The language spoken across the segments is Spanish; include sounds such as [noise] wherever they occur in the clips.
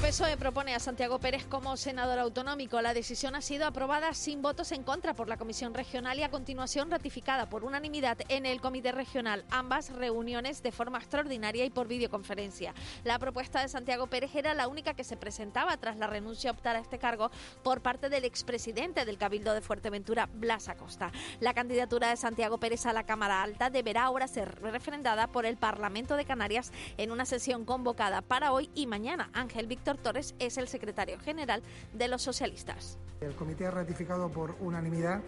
PSOE propone a Santiago Pérez como senador autonómico. La decisión ha sido aprobada sin votos en contra por la Comisión Regional y a continuación ratificada por unanimidad en el Comité Regional. Ambas reuniones de forma extraordinaria y por videoconferencia. La propuesta de Santiago Pérez era la única que se presentaba tras la renuncia a optar a este cargo por parte del expresidente del Cabildo de Fuerteventura, Blas Acosta. La candidatura de Santiago Pérez a la Cámara Alta deberá ahora ser refrendada por el Parlamento de Canarias en una sesión convocada para hoy y mañana. Ángel Víctor Torres es el secretario general de los socialistas. El comité ha ratificado por unanimidad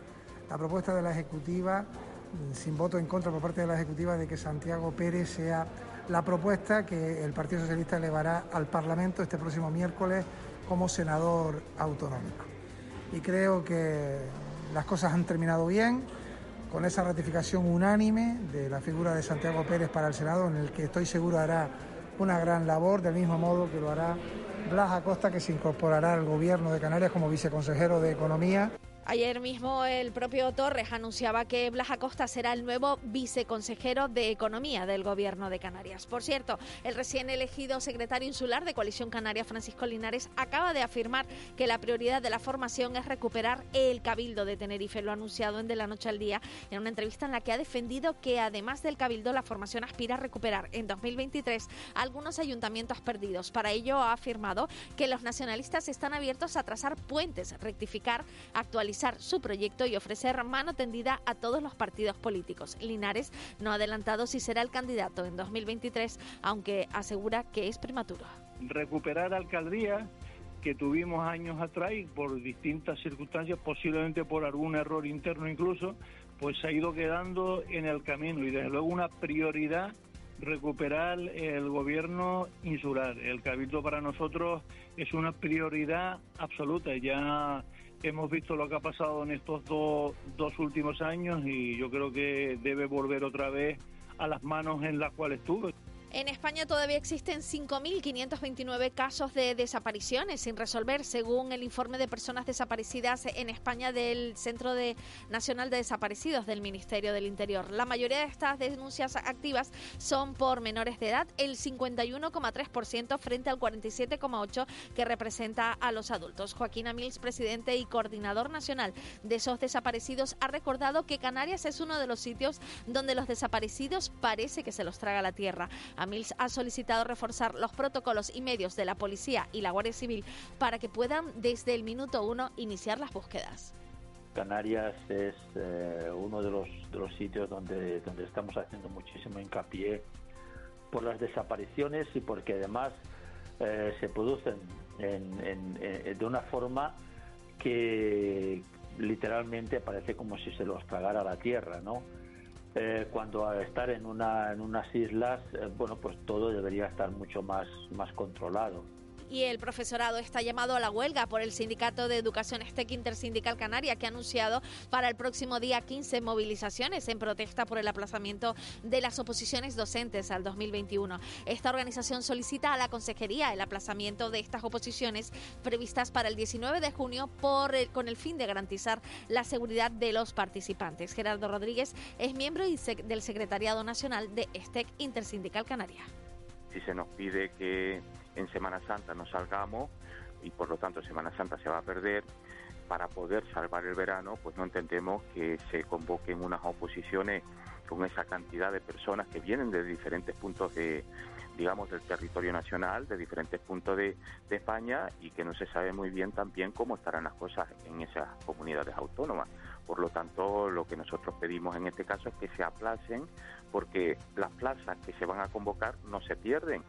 la propuesta de la Ejecutiva, sin voto en contra por parte de la Ejecutiva, de que Santiago Pérez sea la propuesta que el Partido Socialista elevará al Parlamento este próximo miércoles como senador autonómico. Y creo que las cosas han terminado bien con esa ratificación unánime de la figura de Santiago Pérez para el Senado, en el que estoy seguro hará una gran labor, del mismo modo que lo hará Blas Acosta, que se incorporará al Gobierno de Canarias como viceconsejero de Economía. Ayer mismo el propio Torres anunciaba que Blas Acosta será el nuevo viceconsejero de Economía del Gobierno de Canarias. Por cierto, el recién elegido secretario insular de Coalición Canaria, Francisco Linares, acaba de afirmar que la prioridad de la formación es recuperar el Cabildo de Tenerife. Lo ha anunciado en De la Noche al Día en una entrevista en la que ha defendido que además del Cabildo, la formación aspira a recuperar en 2023 algunos ayuntamientos perdidos. Para ello ha afirmado que los nacionalistas están abiertos a trazar puentes, rectificar, actualizar su proyecto y ofrecer mano tendida a todos los partidos políticos. Linares no ha adelantado si será el candidato en 2023, aunque asegura que es prematuro. Recuperar alcaldía que tuvimos años atrás y por distintas circunstancias, posiblemente por algún error interno incluso, pues se ha ido quedando en el camino y desde luego una prioridad recuperar el gobierno insular. El cabildo para nosotros es una prioridad absoluta. Ya hemos visto lo que ha pasado en estos dos, dos últimos años y yo creo que debe volver otra vez a las manos en las cuales estuvo. En España todavía existen 5.529 casos de desapariciones sin resolver, según el informe de personas desaparecidas en España del Centro Nacional de Desaparecidos del Ministerio del Interior. La mayoría de estas denuncias activas son por menores de edad, el 51,3% frente al 47,8% que representa a los adultos. Joaquín Amils, presidente y coordinador nacional de esos desaparecidos, ha recordado que Canarias es uno de los sitios donde los desaparecidos parece que se los traga la tierra. Amils ha solicitado reforzar los protocolos y medios de la policía y la Guardia Civil para que puedan desde el minuto uno iniciar las búsquedas. Canarias es eh, uno de los, de los sitios donde, donde estamos haciendo muchísimo hincapié por las desapariciones y porque además eh, se producen de una forma que literalmente parece como si se los tragara la tierra, ¿no? Eh, cuando al estar en, una, en unas islas, eh, bueno, pues todo debería estar mucho más, más controlado y el profesorado está llamado a la huelga por el Sindicato de Educación STEC Intersindical Canaria, que ha anunciado para el próximo día 15 movilizaciones en protesta por el aplazamiento de las oposiciones docentes al 2021. Esta organización solicita a la Consejería el aplazamiento de estas oposiciones previstas para el 19 de junio con el fin de garantizar la seguridad de los participantes. Gerardo Rodríguez es miembro del Secretariado Nacional de STEC Intersindical Canaria. Si se nos pide que en Semana Santa no salgamos y por lo tanto Semana Santa se va a perder, para poder salvar el verano, pues no entendemos que se convoquen unas oposiciones con esa cantidad de personas que vienen de diferentes puntos de, digamos, del territorio nacional, de diferentes puntos de, de, España y que no se sabe muy bien también cómo estarán las cosas en esas comunidades autónomas. Por lo tanto, lo que nosotros pedimos en este caso es que se aplacen porque las plazas que se van a convocar no se pierden,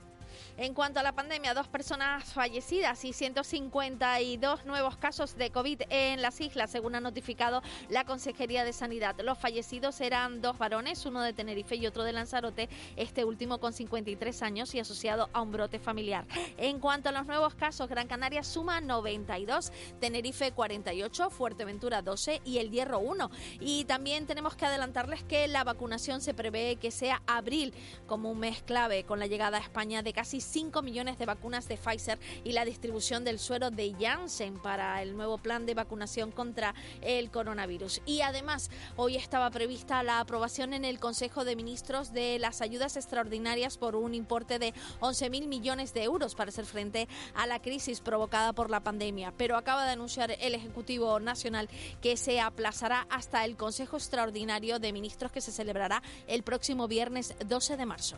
En cuanto a la pandemia, dos personas fallecidas y 152 nuevos casos de COVID en las islas, según ha notificado la Consejería de Sanidad. Los fallecidos eran dos varones, uno de Tenerife y otro de Lanzarote, este último con 53 años y asociado a un brote familiar. En cuanto a los nuevos casos, Gran Canaria suma 92, Tenerife 48, Fuerteventura 12 y El Hierro 1. Y también tenemos que adelantarles que la vacunación se prevé que sea abril como un mes clave con la llegada a España de casi 5 millones de vacunas de Pfizer y la distribución del suero de Janssen para el nuevo plan de vacunación contra el coronavirus. Y además, hoy estaba prevista la aprobación en el Consejo de Ministros de las ayudas extraordinarias por un importe de 11.000 millones de euros para hacer frente a la crisis provocada por la pandemia. Pero acaba de anunciar el Ejecutivo Nacional que se aplazará hasta el Consejo Extraordinario de Ministros que se celebrará el próximo viernes 12 de marzo.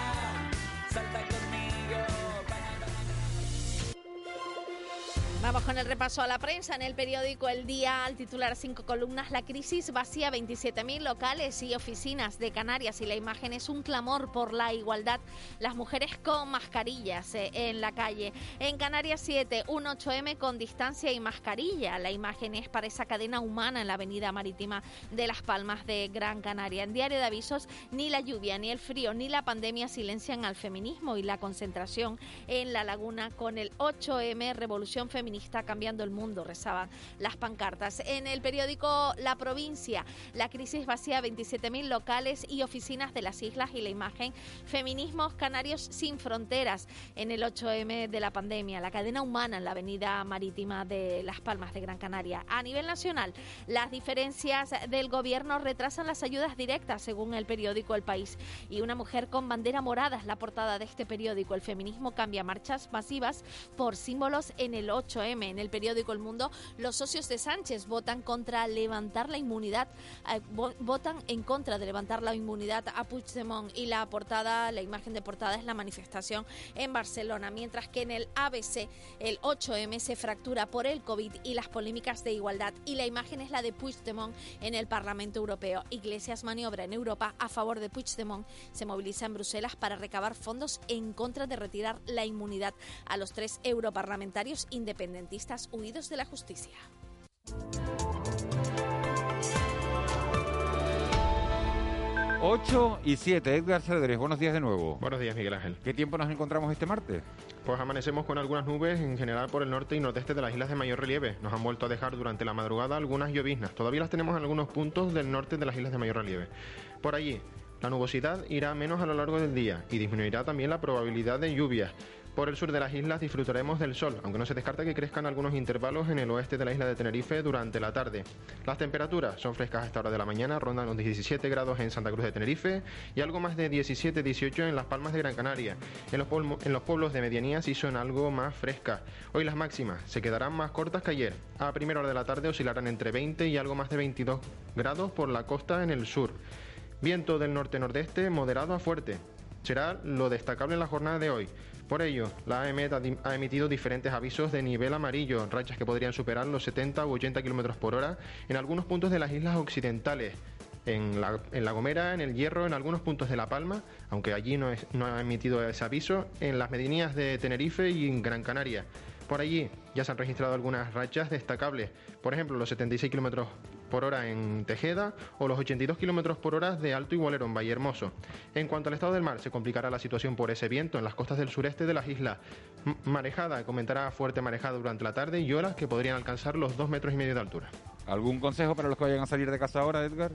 Vamos con el repaso a la prensa. En el periódico El Día, al titular cinco columnas, la crisis vacía 27.000 locales y oficinas de Canarias y la imagen es un clamor por la igualdad. Las mujeres con mascarillas eh, en la calle. En Canarias 7, un 8M con distancia y mascarilla. La imagen es para esa cadena humana en la avenida marítima de Las Palmas de Gran Canaria. En Diario de Avisos, ni la lluvia, ni el frío, ni la pandemia silencian al feminismo y la concentración en la laguna con el 8M Revolución Feminista está cambiando el mundo, rezaban las pancartas. En el periódico La Provincia, la crisis vacía 27.000 locales y oficinas de las islas y la imagen Feminismos Canarios sin fronteras en el 8M de la pandemia, la cadena humana en la avenida marítima de Las Palmas de Gran Canaria. A nivel nacional, las diferencias del gobierno retrasan las ayudas directas, según el periódico El País. Y una mujer con bandera morada es la portada de este periódico. El feminismo cambia marchas masivas por símbolos en el 8 en el periódico El Mundo, los socios de Sánchez votan contra levantar la inmunidad, eh, votan en contra de levantar la inmunidad a Puigdemont. Y la portada, la imagen de portada es la manifestación en Barcelona, mientras que en el ABC el 8M se fractura por el COVID y las polémicas de igualdad. Y la imagen es la de Puigdemont en el Parlamento Europeo. Iglesias maniobra en Europa a favor de Puigdemont, se moviliza en Bruselas para recabar fondos en contra de retirar la inmunidad a los tres europarlamentarios independientes independentistas huidos de la justicia. Ocho y siete, Edgar Cedrés, buenos días de nuevo. Buenos días, Miguel Ángel. ¿Qué tiempo nos encontramos este martes? Pues amanecemos con algunas nubes en general por el norte y nordeste de las islas de mayor relieve. Nos han vuelto a dejar durante la madrugada algunas lloviznas. Todavía las tenemos en algunos puntos del norte de las islas de mayor relieve. Por allí, la nubosidad irá menos a lo largo del día y disminuirá también la probabilidad de lluvias. Por el sur de las islas disfrutaremos del sol, aunque no se descarta que crezcan algunos intervalos en el oeste de la isla de Tenerife durante la tarde. Las temperaturas son frescas a esta hora de la mañana, rondan los 17 grados en Santa Cruz de Tenerife y algo más de 17-18 en las Palmas de Gran Canaria. En los, pueblos de medianía sí son algo más frescas. Hoy las máximas se quedarán más cortas que ayer. A primera hora de la tarde oscilarán entre 20 y algo más de 22 grados por la costa en el sur. Viento del norte-nordeste moderado a fuerte. Será lo destacable en la jornada de hoy. Por ello, la AEMET ha emitido diferentes avisos de nivel amarillo, rachas que podrían superar los 70 u 80 km por hora en algunos puntos de las islas occidentales. En la, Gomera, en el Hierro, en algunos puntos de La Palma, aunque allí no, ha emitido ese aviso, en las medianías de Tenerife y en Gran Canaria. Por allí ya se han registrado algunas rachas destacables, por ejemplo los 76 km por hora en Tejeda o los 82 km por hora de Alto Igualero en Valle Hermoso. En cuanto al estado del mar, se complicará la situación por ese viento en las costas del sureste de las islas. marejada, comentará fuerte marejada durante la tarde y horas que podrían alcanzar los 2 metros y medio de altura. ¿Algún consejo para los que vayan a salir de casa ahora, Edgar?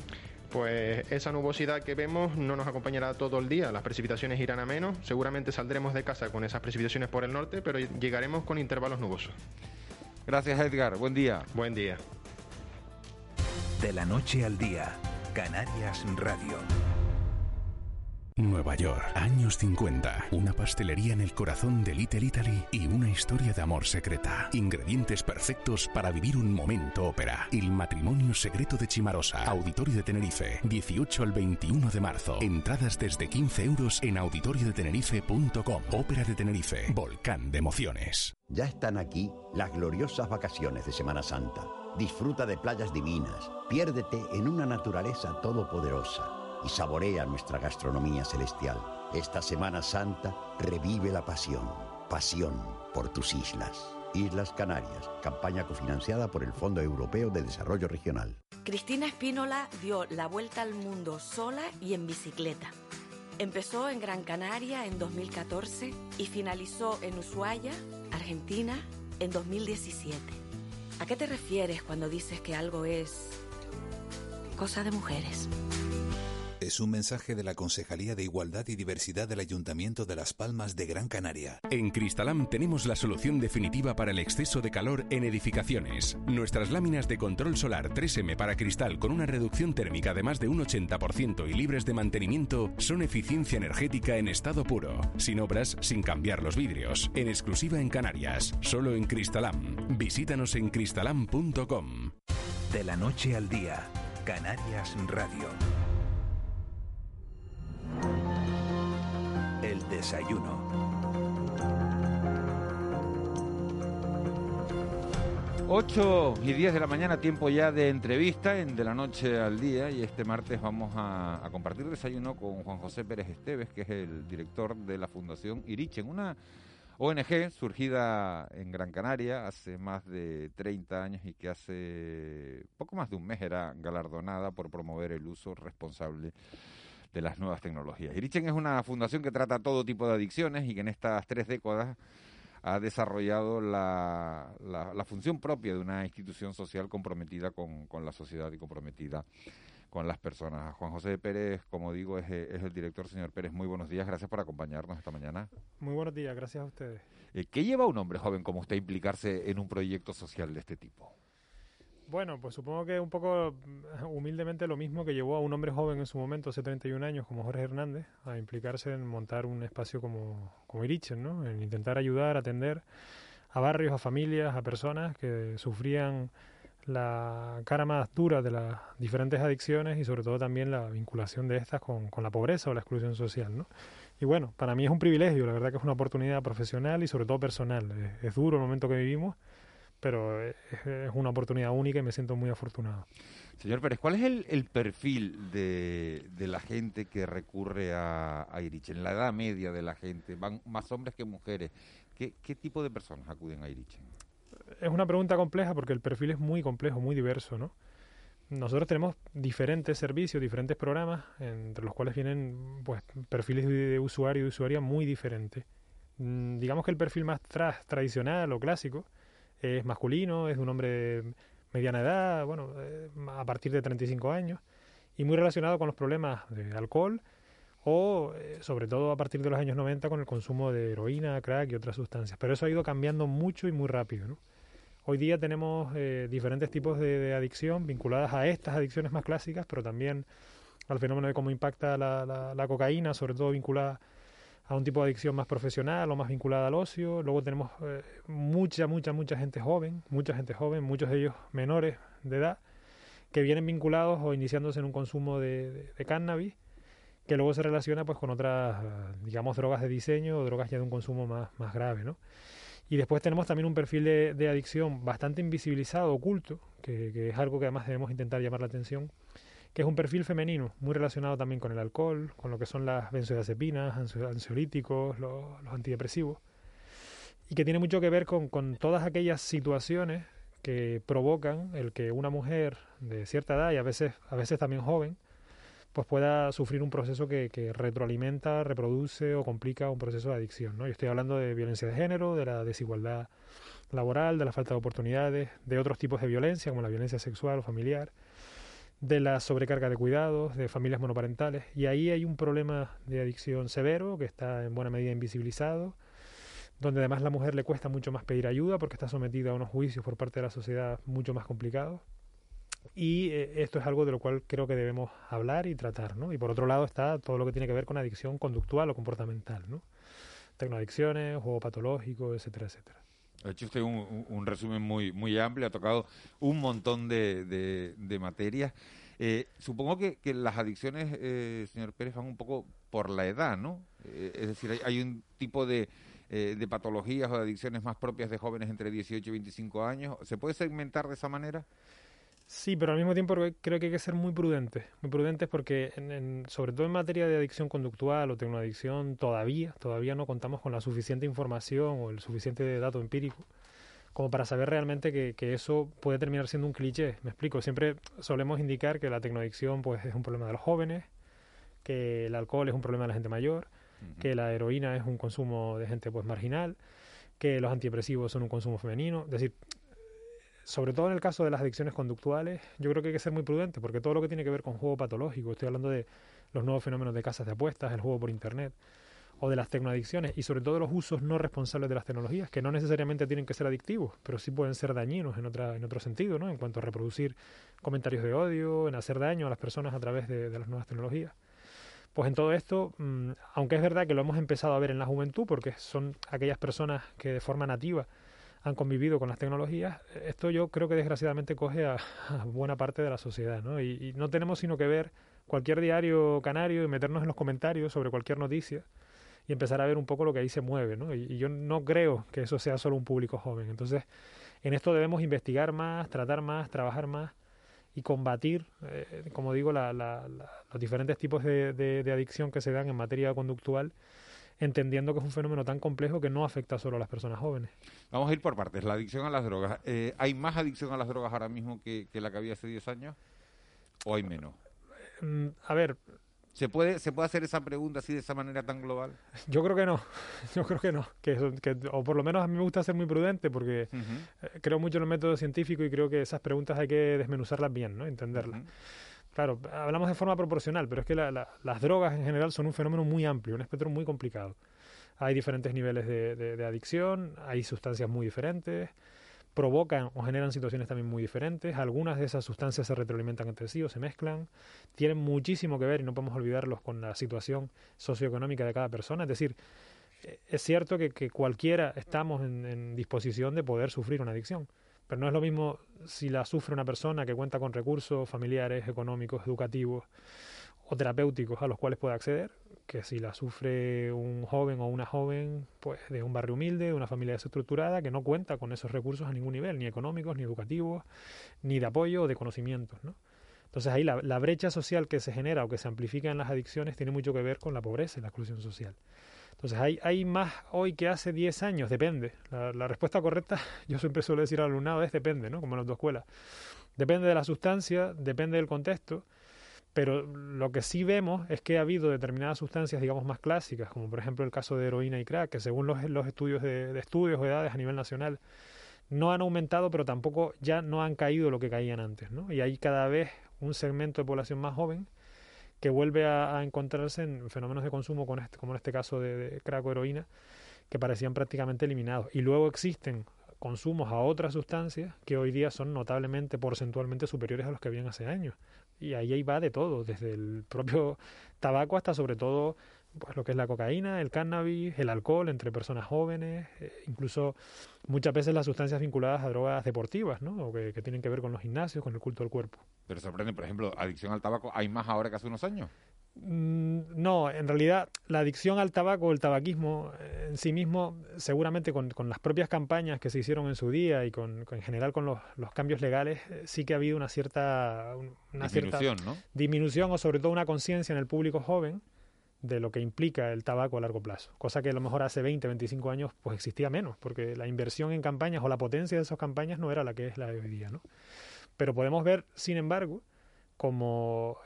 Pues esa nubosidad que vemos no nos acompañará todo el día, las precipitaciones irán a menos, seguramente saldremos de casa con esas precipitaciones por el norte, pero llegaremos con intervalos nubosos. Gracias Edgar, buen día. Buen día. De la noche al día, Canarias Radio. Nueva York, años 50. Una pastelería en el corazón de Little Italy y una historia de amor secreta. Ingredientes perfectos para vivir un momento ópera. El matrimonio secreto de Chimarosa. Auditorio de Tenerife. 18 al 21 de marzo. Entradas desde 15 euros en auditoriodetenerife.com. Ópera de Tenerife. Volcán de emociones. Ya están aquí las gloriosas vacaciones de Semana Santa. Disfruta de playas divinas, piérdete en una naturaleza todopoderosa y saborea nuestra gastronomía celestial. Esta Semana Santa revive la pasión, pasión por tus islas. Islas Canarias, campaña cofinanciada por el Fondo Europeo de Desarrollo Regional. Cristina Espínola dio la vuelta al mundo sola y en bicicleta. Empezó en Gran Canaria en 2014 y finalizó en Ushuaia, Argentina, en 2017. ¿A qué te refieres cuando dices que algo es cosa de mujeres? Es un mensaje de la Concejalía de Igualdad y Diversidad del Ayuntamiento de Las Palmas de Gran Canaria. En Cristalam tenemos la solución definitiva para el exceso de calor en edificaciones. Nuestras láminas de control solar 3M para cristal con una reducción térmica de más de un 80% y libres de mantenimiento son eficiencia energética en estado puro, sin obras, sin cambiar los vidrios, en exclusiva en Canarias, solo en Cristalam. Visítanos en cristalam.com. De la noche al día, Canarias Radio. El desayuno. 8 y 10 de la mañana, tiempo ya de entrevista en De la Noche al Día y este martes vamos a, a compartir desayuno con Juan José Pérez Esteves, que es el director de la Fundación Irichen, una ONG surgida en Gran Canaria hace más de 30 años y que hace poco más de un mes era galardonada por promover el uso responsable de las nuevas tecnologías. Irichen es una fundación que trata todo tipo de adicciones y que en estas tres décadas ha desarrollado la, la, la función propia de una institución social comprometida con, con, la sociedad y comprometida con las personas. Juan José Pérez, como digo, es, es, el director. Señor Pérez, muy buenos días. Gracias por acompañarnos esta mañana. Muy buenos días, gracias a ustedes. Eh, ¿Qué lleva a un hombre joven como usted a implicarse en un proyecto social de este tipo? Bueno, pues supongo que un poco humildemente lo mismo que llevó a un hombre joven en su momento, hace 31 años, como Jorge Hernández, a implicarse en montar un espacio como, como Irichen, ¿no? En intentar ayudar, atender a barrios, a familias, a personas que sufrían la cara más dura de las diferentes adicciones y sobre todo también la vinculación de estas con, con la pobreza o la exclusión social, ¿no? Y bueno, para mí es un privilegio, la verdad que es una oportunidad profesional y sobre todo personal. Es, es duro el momento que vivimos pero es, es, una oportunidad única y me siento muy afortunado. Señor Pérez, ¿cuál es el, el perfil de, de, la gente que recurre a, a Irichen? La edad media de la gente, ¿van más hombres que mujeres? ¿Qué, qué tipo de personas acuden a Irichen? Es una pregunta compleja porque el perfil es muy complejo, muy diverso, ¿no? Nosotros tenemos diferentes servicios, diferentes programas, entre los cuales vienen pues, perfiles de usuario y de usuaria muy diferentes. Mm, digamos que el perfil más tra tradicional o clásico es masculino, es un hombre de mediana edad, bueno, eh, a partir de 35 años, y muy relacionado con los problemas de alcohol o eh, sobre todo a partir de los años 90 con el consumo de heroína, crack y otras sustancias. Pero eso ha ido cambiando mucho y muy rápido. ¿no? Hoy día tenemos eh, diferentes tipos de, adicción vinculadas a estas adicciones más clásicas, pero también al fenómeno de cómo impacta la, la cocaína, sobre todo vinculada a un tipo de adicción más profesional o más vinculada al ocio. Luego tenemos eh, mucha, mucha, mucha gente joven, mucha gente joven, muchos de ellos menores de edad, que vienen vinculados o iniciándose en un consumo de, cannabis, que luego se relaciona pues con otras, digamos, drogas de diseño o drogas ya de un consumo más, más grave, ¿no? Y después tenemos también un perfil de, de adicción bastante invisibilizado, oculto, que es algo que además debemos intentar llamar la atención, que es un perfil femenino, muy relacionado también con el alcohol, con lo que son las benzodiazepinas, ansiolíticos, los, los antidepresivos, y que tiene mucho que ver con, todas aquellas situaciones que provocan el que una mujer de cierta edad y a veces, a veces también joven, pues pueda sufrir un proceso que, que retroalimenta, reproduce o complica un proceso de adicción. ¿no? Yo estoy hablando de violencia de género, de la desigualdad laboral, de la falta de oportunidades, de otros tipos de violencia, como la violencia sexual o familiar, de la sobrecarga de cuidados, de familias monoparentales. Y ahí hay un problema de adicción severo que está en buena medida invisibilizado, donde además la mujer le cuesta mucho más pedir ayuda porque está sometida a unos juicios por parte de la sociedad mucho más complicados. Y eh, esto es algo de lo cual creo que debemos hablar y tratar, ¿no? Y por otro lado está todo lo que tiene que ver con adicción conductual o comportamental, ¿no? Tecnoadicciones, juego patológico, etcétera, etcétera. Ha hecho usted un, resumen muy, muy amplio, ha tocado un montón de, de, de materias. Eh, supongo que, que las adicciones, eh, señor Pérez, van un poco por la edad, ¿no? Eh, es decir, hay, hay un tipo de, eh, de patologías o de adicciones más propias de jóvenes entre 18 y 25 años. ¿Se puede segmentar de esa manera? Sí, pero al mismo tiempo creo- que hay que ser muy prudentes, muy prudentes porque en- en- sobre todo en materia de adicción conductual o tecnoadicción todavía, todavía no contamos con la suficiente información o el suficiente dato empírico como para saber realmente que, que eso puede terminar siendo un cliché. Me explico, siempre solemos indicar que la tecnoadicción pues es un problema de los jóvenes, que el alcohol es un problema de la gente mayor, que la heroína es un consumo de gente pues marginal, que los antidepresivos son un consumo femenino, es decir, sobre todo en el caso de las adicciones conductuales, yo creo que hay que ser muy prudente, porque todo lo que tiene que ver con juego patológico, estoy hablando de los nuevos fenómenos de casas de apuestas, el juego por internet, o de las tecnoadicciones, y sobre todo los usos no responsables de las tecnologías, que no necesariamente tienen que ser adictivos, pero sí pueden ser dañinos en, otra, en otro sentido, ¿no? En cuanto a reproducir comentarios de odio, en hacer daño a las personas a través de, de las nuevas tecnologías. Pues en todo esto, mm, aunque es verdad que lo hemos empezado a ver en la juventud, porque son aquellas personas que de forma nativa han convivido con las tecnologías, esto yo creo que desgraciadamente coge a, buena parte de la sociedad, ¿no? Y, no tenemos sino que ver cualquier diario canario y meternos en los comentarios sobre cualquier noticia y empezar a ver un poco lo que ahí se mueve, ¿no? Y, yo no creo que eso sea solo un público joven. Entonces, en esto debemos investigar más, tratar más, trabajar más y combatir, eh, como digo, la- la- la- los diferentes tipos de adicción que se dan en materia conductual, entendiendo que es un fenómeno tan complejo que no afecta solo a las personas jóvenes. Vamos a ir por partes. La adicción a las drogas. Eh, ¿Hay más adicción a las drogas ahora mismo que, que la que había hace 10 años? ¿O hay menos? Mm, a ver, ¿Se puede, ¿Se puede hacer esa pregunta así de esa manera tan global? Yo creo que no, [laughs] yo creo que no, que, que- o por lo menos a mí me gusta ser muy prudente porque eh, creo mucho en el método científico y creo que esas preguntas hay que desmenuzarlas bien, ¿no? Entenderlas. Claro, hablamos de forma proporcional, pero es que la- la- las drogas en general son un fenómeno muy amplio, un espectro muy complicado. Hay diferentes niveles de, adicción, hay sustancias muy diferentes, provocan o generan situaciones también muy diferentes. Algunas de esas sustancias se retroalimentan entre sí o se mezclan. Tienen muchísimo que ver, y no podemos olvidarlos, con la situación socioeconómica de cada persona. Es decir, eh, es cierto que, cualquiera estamos en disposición de poder sufrir una adicción, pero no es lo mismo si la sufre una persona que cuenta con recursos familiares, económicos, educativos o terapéuticos a los cuales puede acceder, que si la sufre un joven o una joven pues de un barrio humilde, de una familia desestructurada, que no cuenta con esos recursos a ningún nivel, ni económicos, ni educativos, ni de apoyo o de conocimientos, ¿no? Entonces ahí la, la brecha social que se genera o que se amplifica en las adicciones tiene mucho que ver con la pobreza y la exclusión social. Entonces hay, hay más hoy que hace 10 años, depende. La, respuesta correcta, [laughs] yo siempre suelo decir al alumnado, es depende, ¿no? Como en las dos escuelas. Depende de la sustancia, depende del contexto, pero lo que sí vemos es que ha habido determinadas sustancias, digamos, más clásicas, como por ejemplo el caso de heroína y crack, que según los, los estudios de, de estudios o edades a nivel nacional, no han aumentado, pero tampoco ya no han caído lo que caían antes, ¿no? Y hay cada vez un segmento de población más joven que vuelve a, encontrarse en fenómenos de consumo con este, como en este caso de, de crack o heroína, que parecían prácticamente eliminados. Y luego existen consumos a otras sustancias que hoy día son notablemente porcentualmente superiores a los que habían hace años. Y ahí, ahí va de todo, desde el propio tabaco hasta sobre todo pues, lo que es la cocaína, el cannabis, el alcohol entre personas jóvenes, eh, incluso muchas veces las sustancias vinculadas a drogas deportivas, ¿no? O que, que tienen que ver con los gimnasios, con el culto del cuerpo. Pero sorprende, por ejemplo, adicción al tabaco, ¿hay más ahora que hace unos años? Mm, No, en realidad la adicción al tabaco, el tabaquismo eh, en sí mismo, seguramente con, con las propias campañas que se hicieron en su día y con, con- en general con los, los cambios legales, eh, sí que ha habido una cierta, un- una cierta Disminución, ¿no? disminución o sobre todo una conciencia en el público joven de lo que implica el tabaco a largo plazo, cosa que a lo mejor hace 20, 25 años pues existía menos, porque la inversión en campañas o la potencia de esas campañas no era la que es la de hoy día, ¿no? Pero podemos ver, sin embargo, como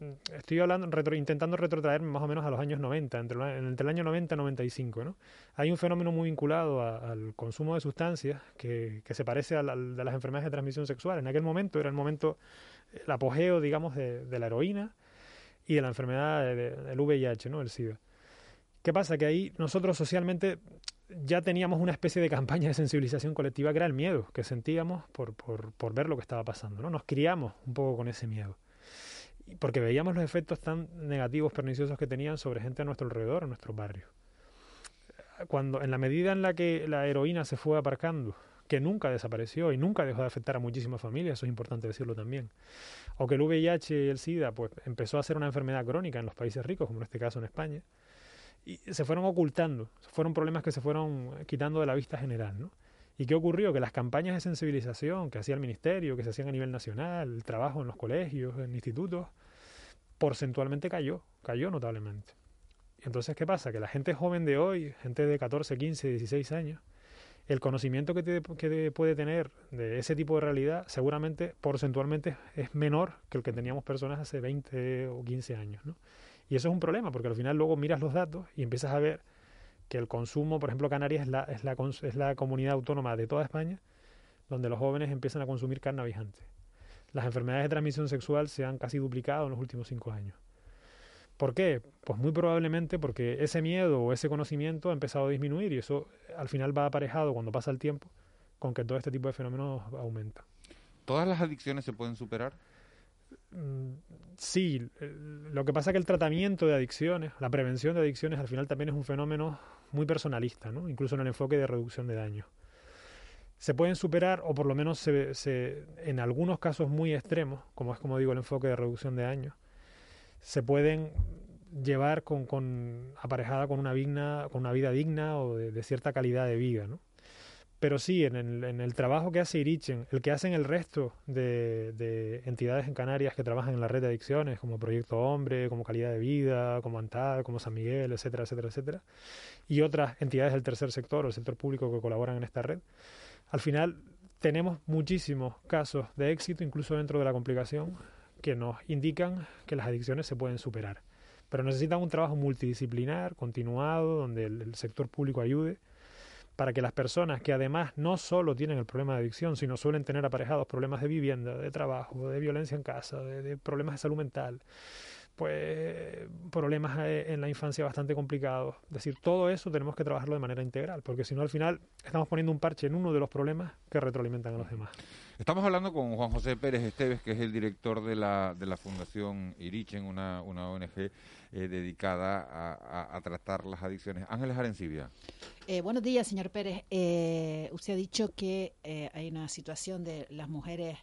eh, estoy hablando, intentando retrotraerme más o menos a los años 90, entre, entre el año 90 y 95, ¿no? Hay un fenómeno muy vinculado a- al consumo de sustancias que, que se parece de las enfermedades de transmisión sexual. En aquel momento era el momento, el apogeo, digamos, de la heroína y de la enfermedad de- de- del VIH, ¿no? El SIDA. ¿Qué pasa? Que ahí nosotros socialmente ya teníamos una especie de campaña de sensibilización colectiva que era el miedo que sentíamos por, por, por ver lo que estaba pasando. ¿no? Nos criamos un poco con ese miedo. Porque veíamos los efectos tan negativos, perniciosos que tenían sobre gente a nuestro alrededor, en nuestros barrios. Cuando, en la medida en la que la heroína se fue aparcando, que nunca desapareció y nunca dejó de afectar a muchísimas familias, eso es importante decirlo también, o que el VIH y el SIDA pues, empezó a ser una enfermedad crónica en los países ricos, como en este caso en España, y se fueron ocultando, fueron problemas que se fueron quitando de la vista general, ¿no? ¿Y qué ocurrió? Que las campañas de sensibilización que hacía el ministerio, que se hacían a nivel nacional, el trabajo en los colegios, en institutos, porcentualmente cayó, cayó notablemente. Entonces, ¿qué pasa? Que la gente joven de hoy, gente de 14, 15, 16 años, el conocimiento que, puede tener de ese tipo de realidad seguramente porcentualmente es menor que el que teníamos personas hace 20 o 15 años, ¿no? Y eso es un problema, porque al final luego miras los datos y empiezas a ver que el consumo, por ejemplo, Canarias es la, es la comunidad autónoma de toda España donde los jóvenes empiezan a consumir cannabis antes. Las enfermedades de transmisión sexual se han casi duplicado en los últimos cinco años. ¿Por qué? Pues muy probablemente porque ese miedo o ese conocimiento ha empezado a disminuir y eso eh, al final va aparejado cuando pasa el tiempo con que todo este tipo de fenómenos aumenta. ¿Todas las adicciones se pueden superar? Mm, Sí, el- lo que pasa es que el tratamiento de adicciones, la prevención de adicciones al final también es un fenómeno muy personalista, ¿no? incluso en el enfoque de reducción de daño. Se pueden superar, o por lo menos se, se- en algunos casos muy extremos, como es como digo el enfoque de reducción de daño, se pueden llevar con, con aparejada con una, digna, con una vida digna o de, cierta calidad de vida. ¿no? Pero sí, en el, en el trabajo que hace Irichen, el que hacen el resto de, de entidades en Canarias que trabajan en la red de adicciones, como Proyecto Hombre, como Calidad de Vida, como ANTAD, como San Miguel, etcétera, etcétera, etcétera, y otras entidades del tercer sector o el sector público que colaboran en esta red, al final tenemos muchísimos casos de éxito, incluso dentro de la complicación, que nos indican que las adicciones se pueden superar. Pero necesitan un trabajo multidisciplinar, continuado, donde el, el sector público ayude para que las personas que además no solo tienen el problema de adicción, sino suelen tener aparejados problemas de vivienda, de trabajo, de violencia en casa, de, de problemas de salud mental, pues problemas eh, en la infancia bastante complicados. Es decir, todo eso tenemos que trabajarlo de manera integral, porque si no al final estamos poniendo un parche en uno de los problemas que retroalimentan a los demás. Estamos hablando con Juan José Pérez Esteves, que es el director de la, de la Fundación Irichen, una, una ONG eh, dedicada a, tratar las adicciones. Ángeles Arencibia. Eh, buenos días, señor Pérez. Eh, usted ha dicho que eh, hay una situación de las mujeres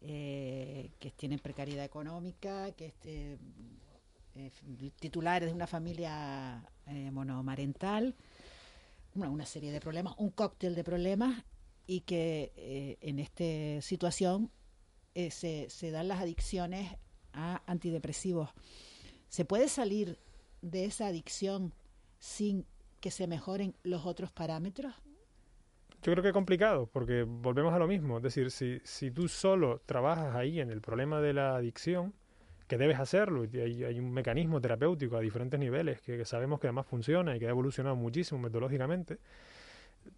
eh, que tienen precariedad económica, que este, eh, titulares de una familia monomarental, una, una serie de problemas, un cóctel de problemas y que eh, en esta situación eh, se, dan las adicciones a antidepresivos. ¿Se puede salir de esa adicción sin que se mejoren los otros parámetros? Yo creo que es complicado, porque volvemos a lo mismo. Es decir, si, tú solo trabajas ahí en el problema de la adicción, que debes hacerlo, y hay, hay un mecanismo terapéutico a diferentes niveles que, que sabemos que además funciona y que ha evolucionado muchísimo metodológicamente,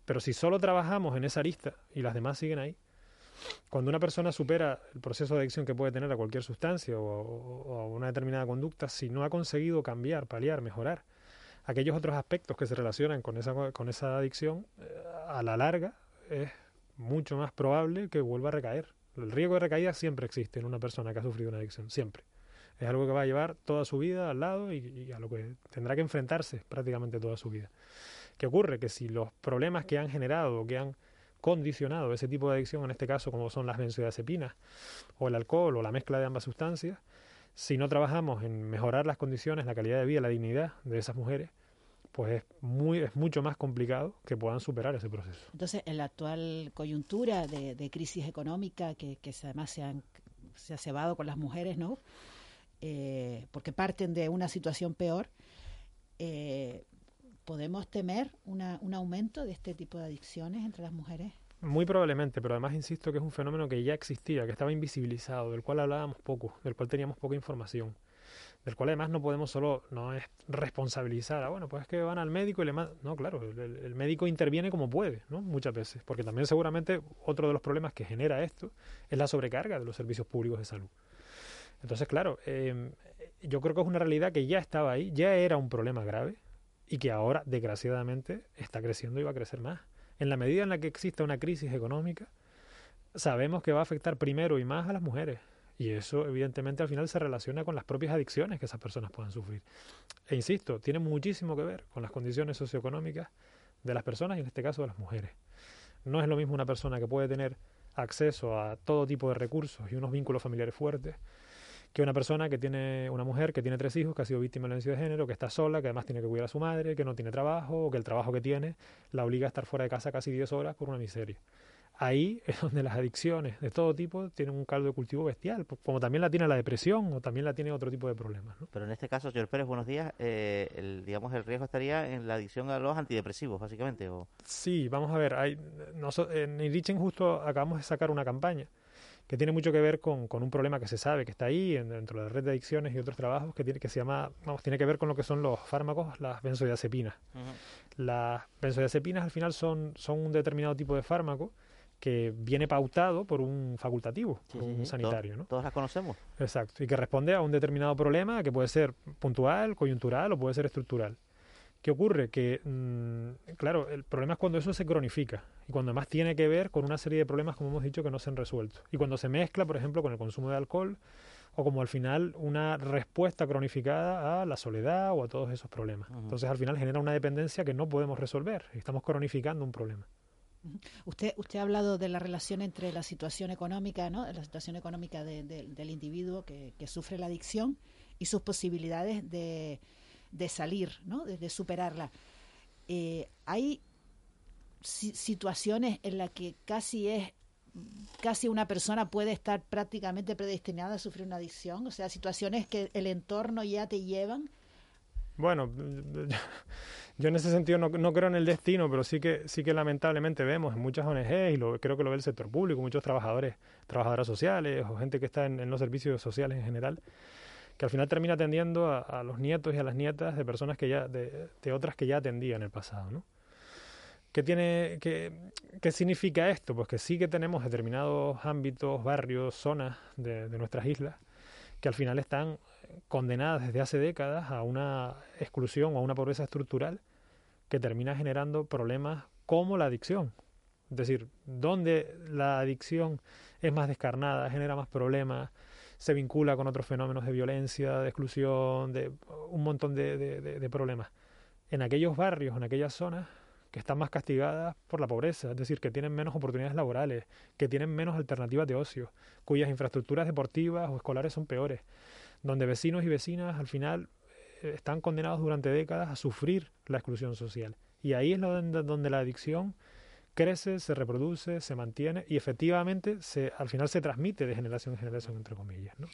pero si solo trabajamos en esa lista y las demás siguen ahí, cuando una persona supera el proceso de adicción que puede tener a cualquier sustancia o, a una determinada conducta, si no ha conseguido cambiar, paliar, mejorar aquellos otros aspectos que se relacionan con esa, con esa adicción, eh, a la larga es mucho más probable que vuelva a recaer. El riesgo de recaída siempre existe en una persona que ha sufrido una adicción, siempre. Es algo que va a llevar toda su vida al lado y a lo que tendrá que enfrentarse prácticamente toda su vida. ¿Qué ocurre? Que si los problemas que han generado que han condicionado ese tipo de adicción, en este caso como son las benzodiazepinas o el alcohol o la mezcla de ambas sustancias, si no trabajamos en mejorar las condiciones, la calidad de vida, la dignidad de esas mujeres, pues es, muy, es mucho más complicado que puedan superar ese proceso. Entonces, en la actual coyuntura de, de crisis económica que, además se, han, se ha cebado con las mujeres, ¿no? Eh, porque parten de una situación peor, eh, ¿podemos temer un aumento de este tipo de adicciones entre las mujeres? Muy probablemente, pero además insisto que es un fenómeno que ya existía, que estaba invisibilizado, del cual hablábamos poco, del cual teníamos poca información, del cual además no podemos solo, no es responsabilizar, ah, bueno, pues es que van al médico y le mandan, no, claro, el, médico interviene como puede, ¿no? Muchas veces, porque también seguramente otro de los problemas que genera esto es la sobrecarga de los servicios públicos de salud. Entonces, claro, eh, yo creo que es una realidad que ya estaba ahí, ya era un problema grave y que ahora, desgraciadamente, está creciendo y va a crecer más. En la medida en la que exista una crisis económica, sabemos que va a afectar primero y más a las mujeres. Y eso, evidentemente, al final se relaciona con las propias adicciones que esas personas puedan sufrir. E insisto, tiene muchísimo que ver con las condiciones socioeconómicas de las personas y en este caso de las mujeres. No es lo mismo una persona que puede tener acceso a todo tipo de recursos y unos vínculos familiares fuertes que una persona que tiene una mujer que tiene tres hijos, que ha sido víctima de violencia de género, que está sola, que además tiene que cuidar a su madre, que no tiene trabajo, o que el trabajo que tiene la obliga a estar fuera de casa casi 10 horas por una miseria ahí [laughs] es donde las adicciones de todo tipo tienen un caldo de cultivo bestial, como también la tiene la depresión o también la tiene otro tipo de problemas. ¿no? Pero en este caso, señor Pérez, buenos días, eh, el, digamos el riesgo estaría en la adicción a los antidepresivos, básicamente. ¿o? Sí, vamos a ver, hay, en Irichen justo acabamos de sacar una campaña que tiene mucho que ver con, con, un problema que se sabe que está ahí dentro de la red de adicciones y otros trabajos que tiene que se llama vamos tiene que ver con lo que son los fármacos las benzodiazepinas las benzodiazepinas al final son son un determinado tipo de fármaco que viene pautado por un facultativo, un sanitario. ¿no? Todos las conocemos. Exacto, y que responde a un determinado problema que puede ser puntual, coyuntural o puede ser estructural. ¿Qué ocurre? Que, mm, claro, el problema es cuando eso se cronifica y cuando además tiene que ver con una serie de problemas, como hemos dicho, que no se han resuelto. Y cuando se mezcla, por ejemplo, con el consumo de alcohol o como al final una respuesta cronificada a la soledad o a todos esos problemas. Entonces al final genera una dependencia que no podemos resolver y estamos cronificando un problema. Usted, usted ha hablado de la relación entre la situación económica, ¿no? la situación económica del individuo que, sufre la adicción y sus posibilidades de, salir, ¿no? de, superarla. Eh, hay situaciones en las que casi es casi una persona puede estar prácticamente predestinada a sufrir una adicción, o sea, situaciones que el entorno ya te llevan bueno, yo en ese sentido no, no, creo en el destino, pero sí que sí que lamentablemente vemos en muchas ONGs y lo, creo que lo ve el sector público, muchos trabajadores, trabajadoras sociales o gente que está en, los servicios sociales en general, que al final termina atendiendo a, los nietos y a las nietas de personas que ya de, otras que ya atendía en el pasado, ¿no? ¿Qué, tiene, qué, ¿Qué significa esto? Pues que sí que tenemos determinados ámbitos, barrios, zonas de, de nuestras islas que al final están condenadas desde hace décadas a una exclusión o a una pobreza estructural que termina generando problemas como la adicción. Es decir, donde la adicción es más descarnada, genera más problemas, se vincula con otros fenómenos de violencia, de exclusión, de un montón de, de problemas. En aquellos barrios, en aquellas zonas que están más castigadas por la pobreza, es decir, que tienen menos oportunidades laborales, que tienen menos alternativas de ocio, cuyas infraestructuras deportivas o escolares son peores, donde vecinos y vecinas al final eh, están condenados durante décadas a sufrir la exclusión social. Y ahí es donde, donde la adicción crece, se reproduce, se mantiene y efectivamente se, al final se transmite de generación en generación, entre comillas. ¿no?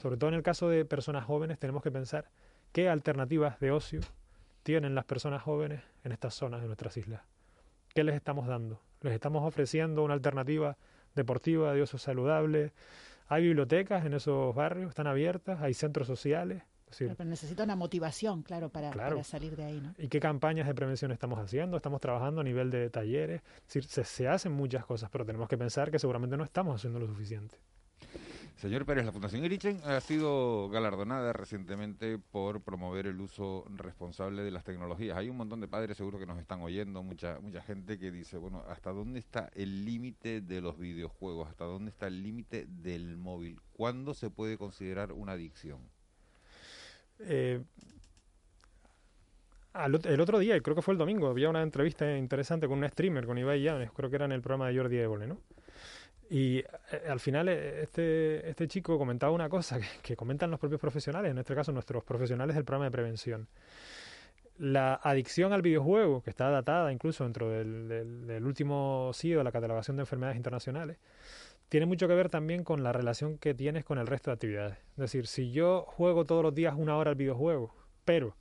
Sobre todo en el caso de personas jóvenes tenemos que pensar qué alternativas de ocio tienen las personas jóvenes en estas zonas de nuestras islas. ¿Qué les estamos dando? ¿Les estamos ofreciendo una alternativa deportiva de ocio saludable? Hay bibliotecas en esos barrios, están abiertas, hay centros sociales. Pero necesita una motivación, claro, para, salir de ahí. ¿no? ¿Y qué campañas de prevención estamos haciendo? Estamos trabajando a nivel de talleres. se, se hacen muchas cosas, pero tenemos que pensar que seguramente no estamos haciendo lo suficiente. Señor Pérez, la Fundación Irichen ha sido galardonada recientemente por promover el uso responsable de las tecnologías. Hay un montón de padres seguro que nos están oyendo, mucha mucha gente que dice, bueno, ¿hasta dónde está el límite de los videojuegos? ¿Hasta dónde está el límite del móvil? ¿Cuándo se puede considerar una adicción? Eh, el otro día, creo que fue el domingo, había una entrevista interesante con un streamer, con Ibai Llanes, creo que era en el programa de Jordi Évole, ¿no? Y eh, al final eh, este, este chico comentaba una cosa que, comentan los propios profesionales, en este caso nuestros profesionales del programa de prevención. La adicción al videojuego, que está datada incluso dentro del, último SIDO, de la catalogación de enfermedades internacionales, tiene mucho que ver también con la relación que tienes con el resto de actividades. Es decir, si yo juego todos los días una hora al videojuego, pero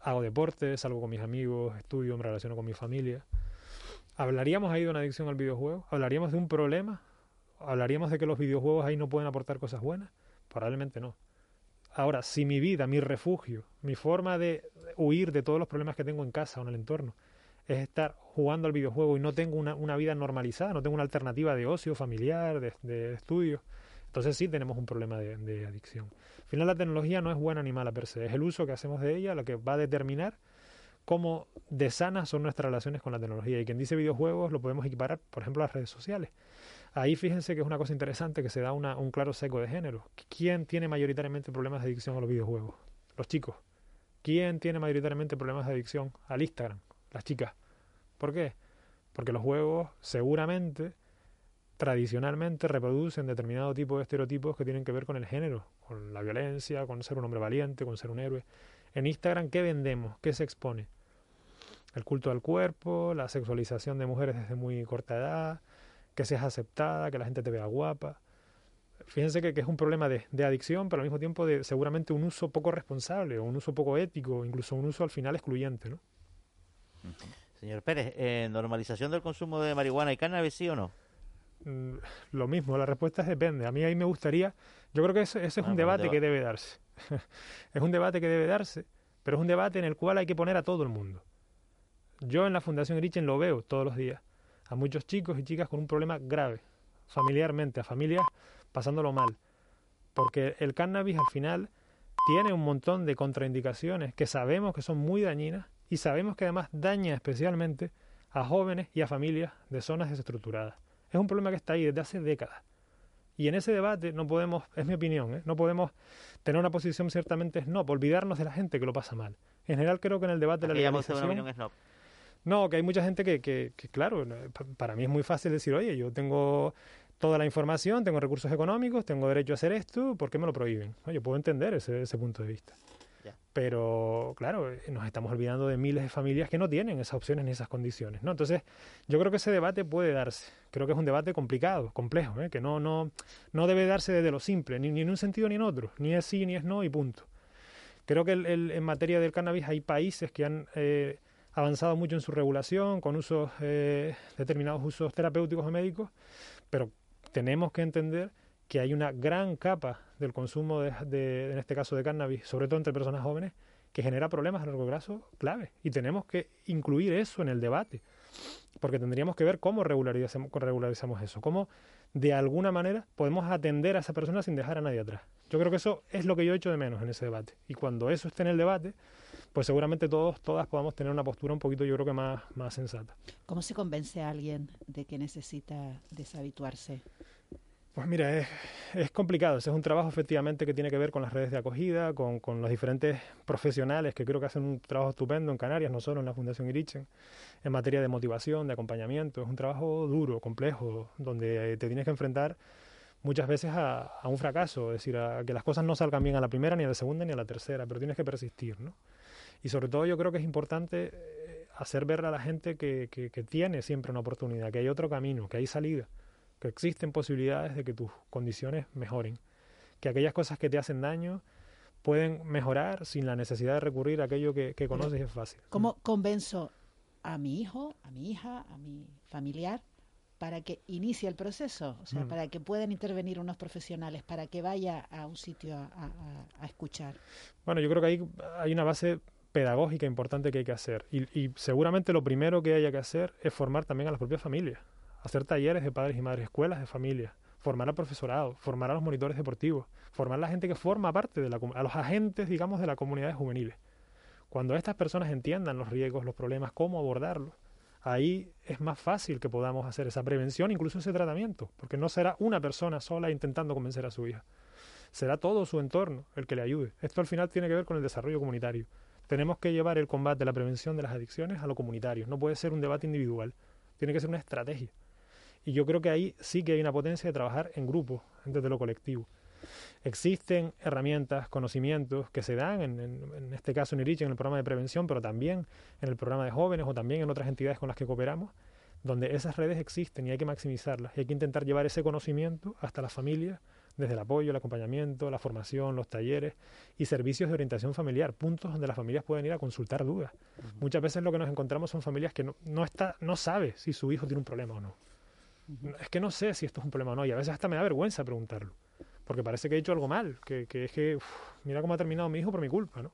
hago deporte, salgo con mis amigos, estudio, me relaciono con mi familia, ¿hablaríamos ahí de una adicción al videojuego? ¿Hablaríamos de un problema ¿hablaríamos de que los videojuegos ahí no pueden aportar cosas buenas? Probablemente no. Ahora, si mi vida, mi refugio, mi forma de huir de todos los problemas que tengo en casa o en el entorno es estar jugando al videojuego y no tengo una, una vida normalizada, no tengo una alternativa de ocio familiar, de, de estudio, entonces sí tenemos un problema de, de, adicción. Al final la tecnología no es buena ni mala per se, es el uso que hacemos de ella lo que va a determinar cómo de sanas son nuestras relaciones con la tecnología. Y quien dice videojuegos lo podemos equiparar, por ejemplo, a las redes sociales. Ahí fíjense que es una cosa interesante que se da una, un claro seco de género. ¿Quién tiene mayoritariamente problemas de adicción a los videojuegos? Los chicos. ¿Quién tiene mayoritariamente problemas de adicción al Instagram? Las chicas. ¿Por qué? Porque los juegos seguramente, tradicionalmente, reproducen determinado tipo de estereotipos que tienen que ver con el género, con la violencia, con ser un hombre valiente, con ser un héroe. En Instagram, ¿qué vendemos? ¿Qué se expone? El culto al cuerpo, la sexualización de mujeres desde muy corta edad, que seas aceptada, que la gente te vea guapa. Fíjense que, es un problema de, de, adicción, pero al mismo tiempo de seguramente un uso poco responsable, o un uso poco ético, incluso un uso al final excluyente, ¿no? Señor Pérez, eh, ¿normalización del consumo de marihuana y cannabis, sí o no? Mm, lo mismo, la respuesta es depende. A mí ahí me gustaría, yo creo que ese, ese es un debate que debe darse. [laughs] es un debate que debe darse, pero es un debate en el cual hay que poner a todo el mundo. Yo en la Fundación Richen lo veo todos los días, a muchos chicos y chicas con un problema grave, familiarmente, a familias pasándolo mal, porque el cannabis al final tiene un montón de contraindicaciones que sabemos que son muy dañinas y sabemos que además daña especialmente a jóvenes y a familias de zonas desestructuradas. Es un problema que está ahí desde hace décadas. Y en ese debate no podemos, es mi opinión, ¿eh? no podemos tener una posición ciertamente snob, olvidarnos de la gente que lo pasa mal. En general creo que en el debate de la legalización... No, que hay mucha gente que, que, que, claro, para mí es muy fácil decir, oye, yo tengo toda la información, tengo recursos económicos, tengo derecho a hacer esto, ¿por qué me lo prohíben? Yo puedo entender ese, ese punto de vista. Pero, claro, nos estamos olvidando de miles de familias que no tienen esas opciones ni esas condiciones, ¿no? Entonces, yo creo que ese debate puede darse. Creo que es un debate complicado, complejo, ¿eh? que no, no, no debe darse desde lo simple, ni, ni en un sentido ni en otro. Ni es sí, ni es no y punto. Creo que el, el, en materia del cannabis hay países que han... Eh, avanzado mucho en su regulación, con usos eh, determinados usos terapéuticos o médicos, pero tenemos que entender que hay una gran capa del consumo de, de, en este caso de cannabis, sobre todo entre personas jóvenes, que genera problemas a largo plazo clave. Y tenemos que incluir eso en el debate, porque tendríamos que ver cómo regularizamos, regularizamos eso, cómo de alguna manera podemos atender a esa persona sin dejar a nadie atrás. Yo creo que eso es lo que yo echo de menos en ese debate. Y cuando eso esté en el debate, pues seguramente todos, todas podamos tener una postura un poquito, yo creo que más, más sensata. ¿Cómo se convence a alguien de que necesita deshabituarse? Pues mira, es, es, complicado. Ese es un trabajo efectivamente que tiene que ver con las redes de acogida, con, con, los diferentes profesionales que creo que hacen un trabajo estupendo en Canarias, no solo en la Fundación Irichen, en materia de motivación, de acompañamiento. Es un trabajo duro, complejo, donde te tienes que enfrentar muchas veces a, a un fracaso, es decir, a que las cosas no salgan bien a la primera, ni a la segunda, ni a la tercera, pero tienes que persistir, ¿no? Y sobre todo yo creo que es importante hacer ver a la gente que, que, que tiene siempre una oportunidad, que hay otro camino, que hay salida que existen posibilidades de que tus condiciones mejoren, que aquellas cosas que te hacen daño pueden mejorar sin la necesidad de recurrir a aquello que, que conoces y es fácil. ¿Cómo convenzo a mi hijo, a mi hija, a mi familiar para que inicie el proceso, o sea, mm. para que puedan intervenir unos profesionales, para que vaya a un sitio a, a, a escuchar? Bueno, yo creo que ahí hay una base pedagógica importante que hay que hacer y, y seguramente lo primero que haya que hacer es formar también a las propias familias hacer talleres de padres y madres, escuelas de familia, formar al profesorado, formar a los monitores deportivos, formar a la gente que forma parte de la a los agentes, digamos, de la comunidad juveniles. Cuando estas personas entiendan los riesgos, los problemas, cómo abordarlos, ahí es más fácil que podamos hacer esa prevención, incluso ese tratamiento, porque no será una persona sola intentando convencer a su hija. Será todo su entorno el que le ayude. Esto al final tiene que ver con el desarrollo comunitario. Tenemos que llevar el combate, la prevención de las adicciones a lo comunitario. No puede ser un debate individual. Tiene que ser una estrategia. Y yo creo que ahí sí que hay una potencia de trabajar en grupo, desde lo colectivo. Existen herramientas, conocimientos que se dan, en, en, en este caso en IRICH, en el programa de prevención, pero también en el programa de jóvenes o también en otras entidades con las que cooperamos, donde esas redes existen y hay que maximizarlas. Y hay que intentar llevar ese conocimiento hasta las familias, desde el apoyo, el acompañamiento, la formación, los talleres y servicios de orientación familiar, puntos donde las familias pueden ir a consultar dudas. Uh -huh. Muchas veces lo que nos encontramos son familias que no, no, está, no sabe si su hijo tiene un problema o no es que no sé si esto es un problema o no, y a veces hasta me da vergüenza preguntarlo, porque parece que he hecho algo mal, que, es que, uf, mira cómo ha terminado mi hijo por mi culpa, ¿no?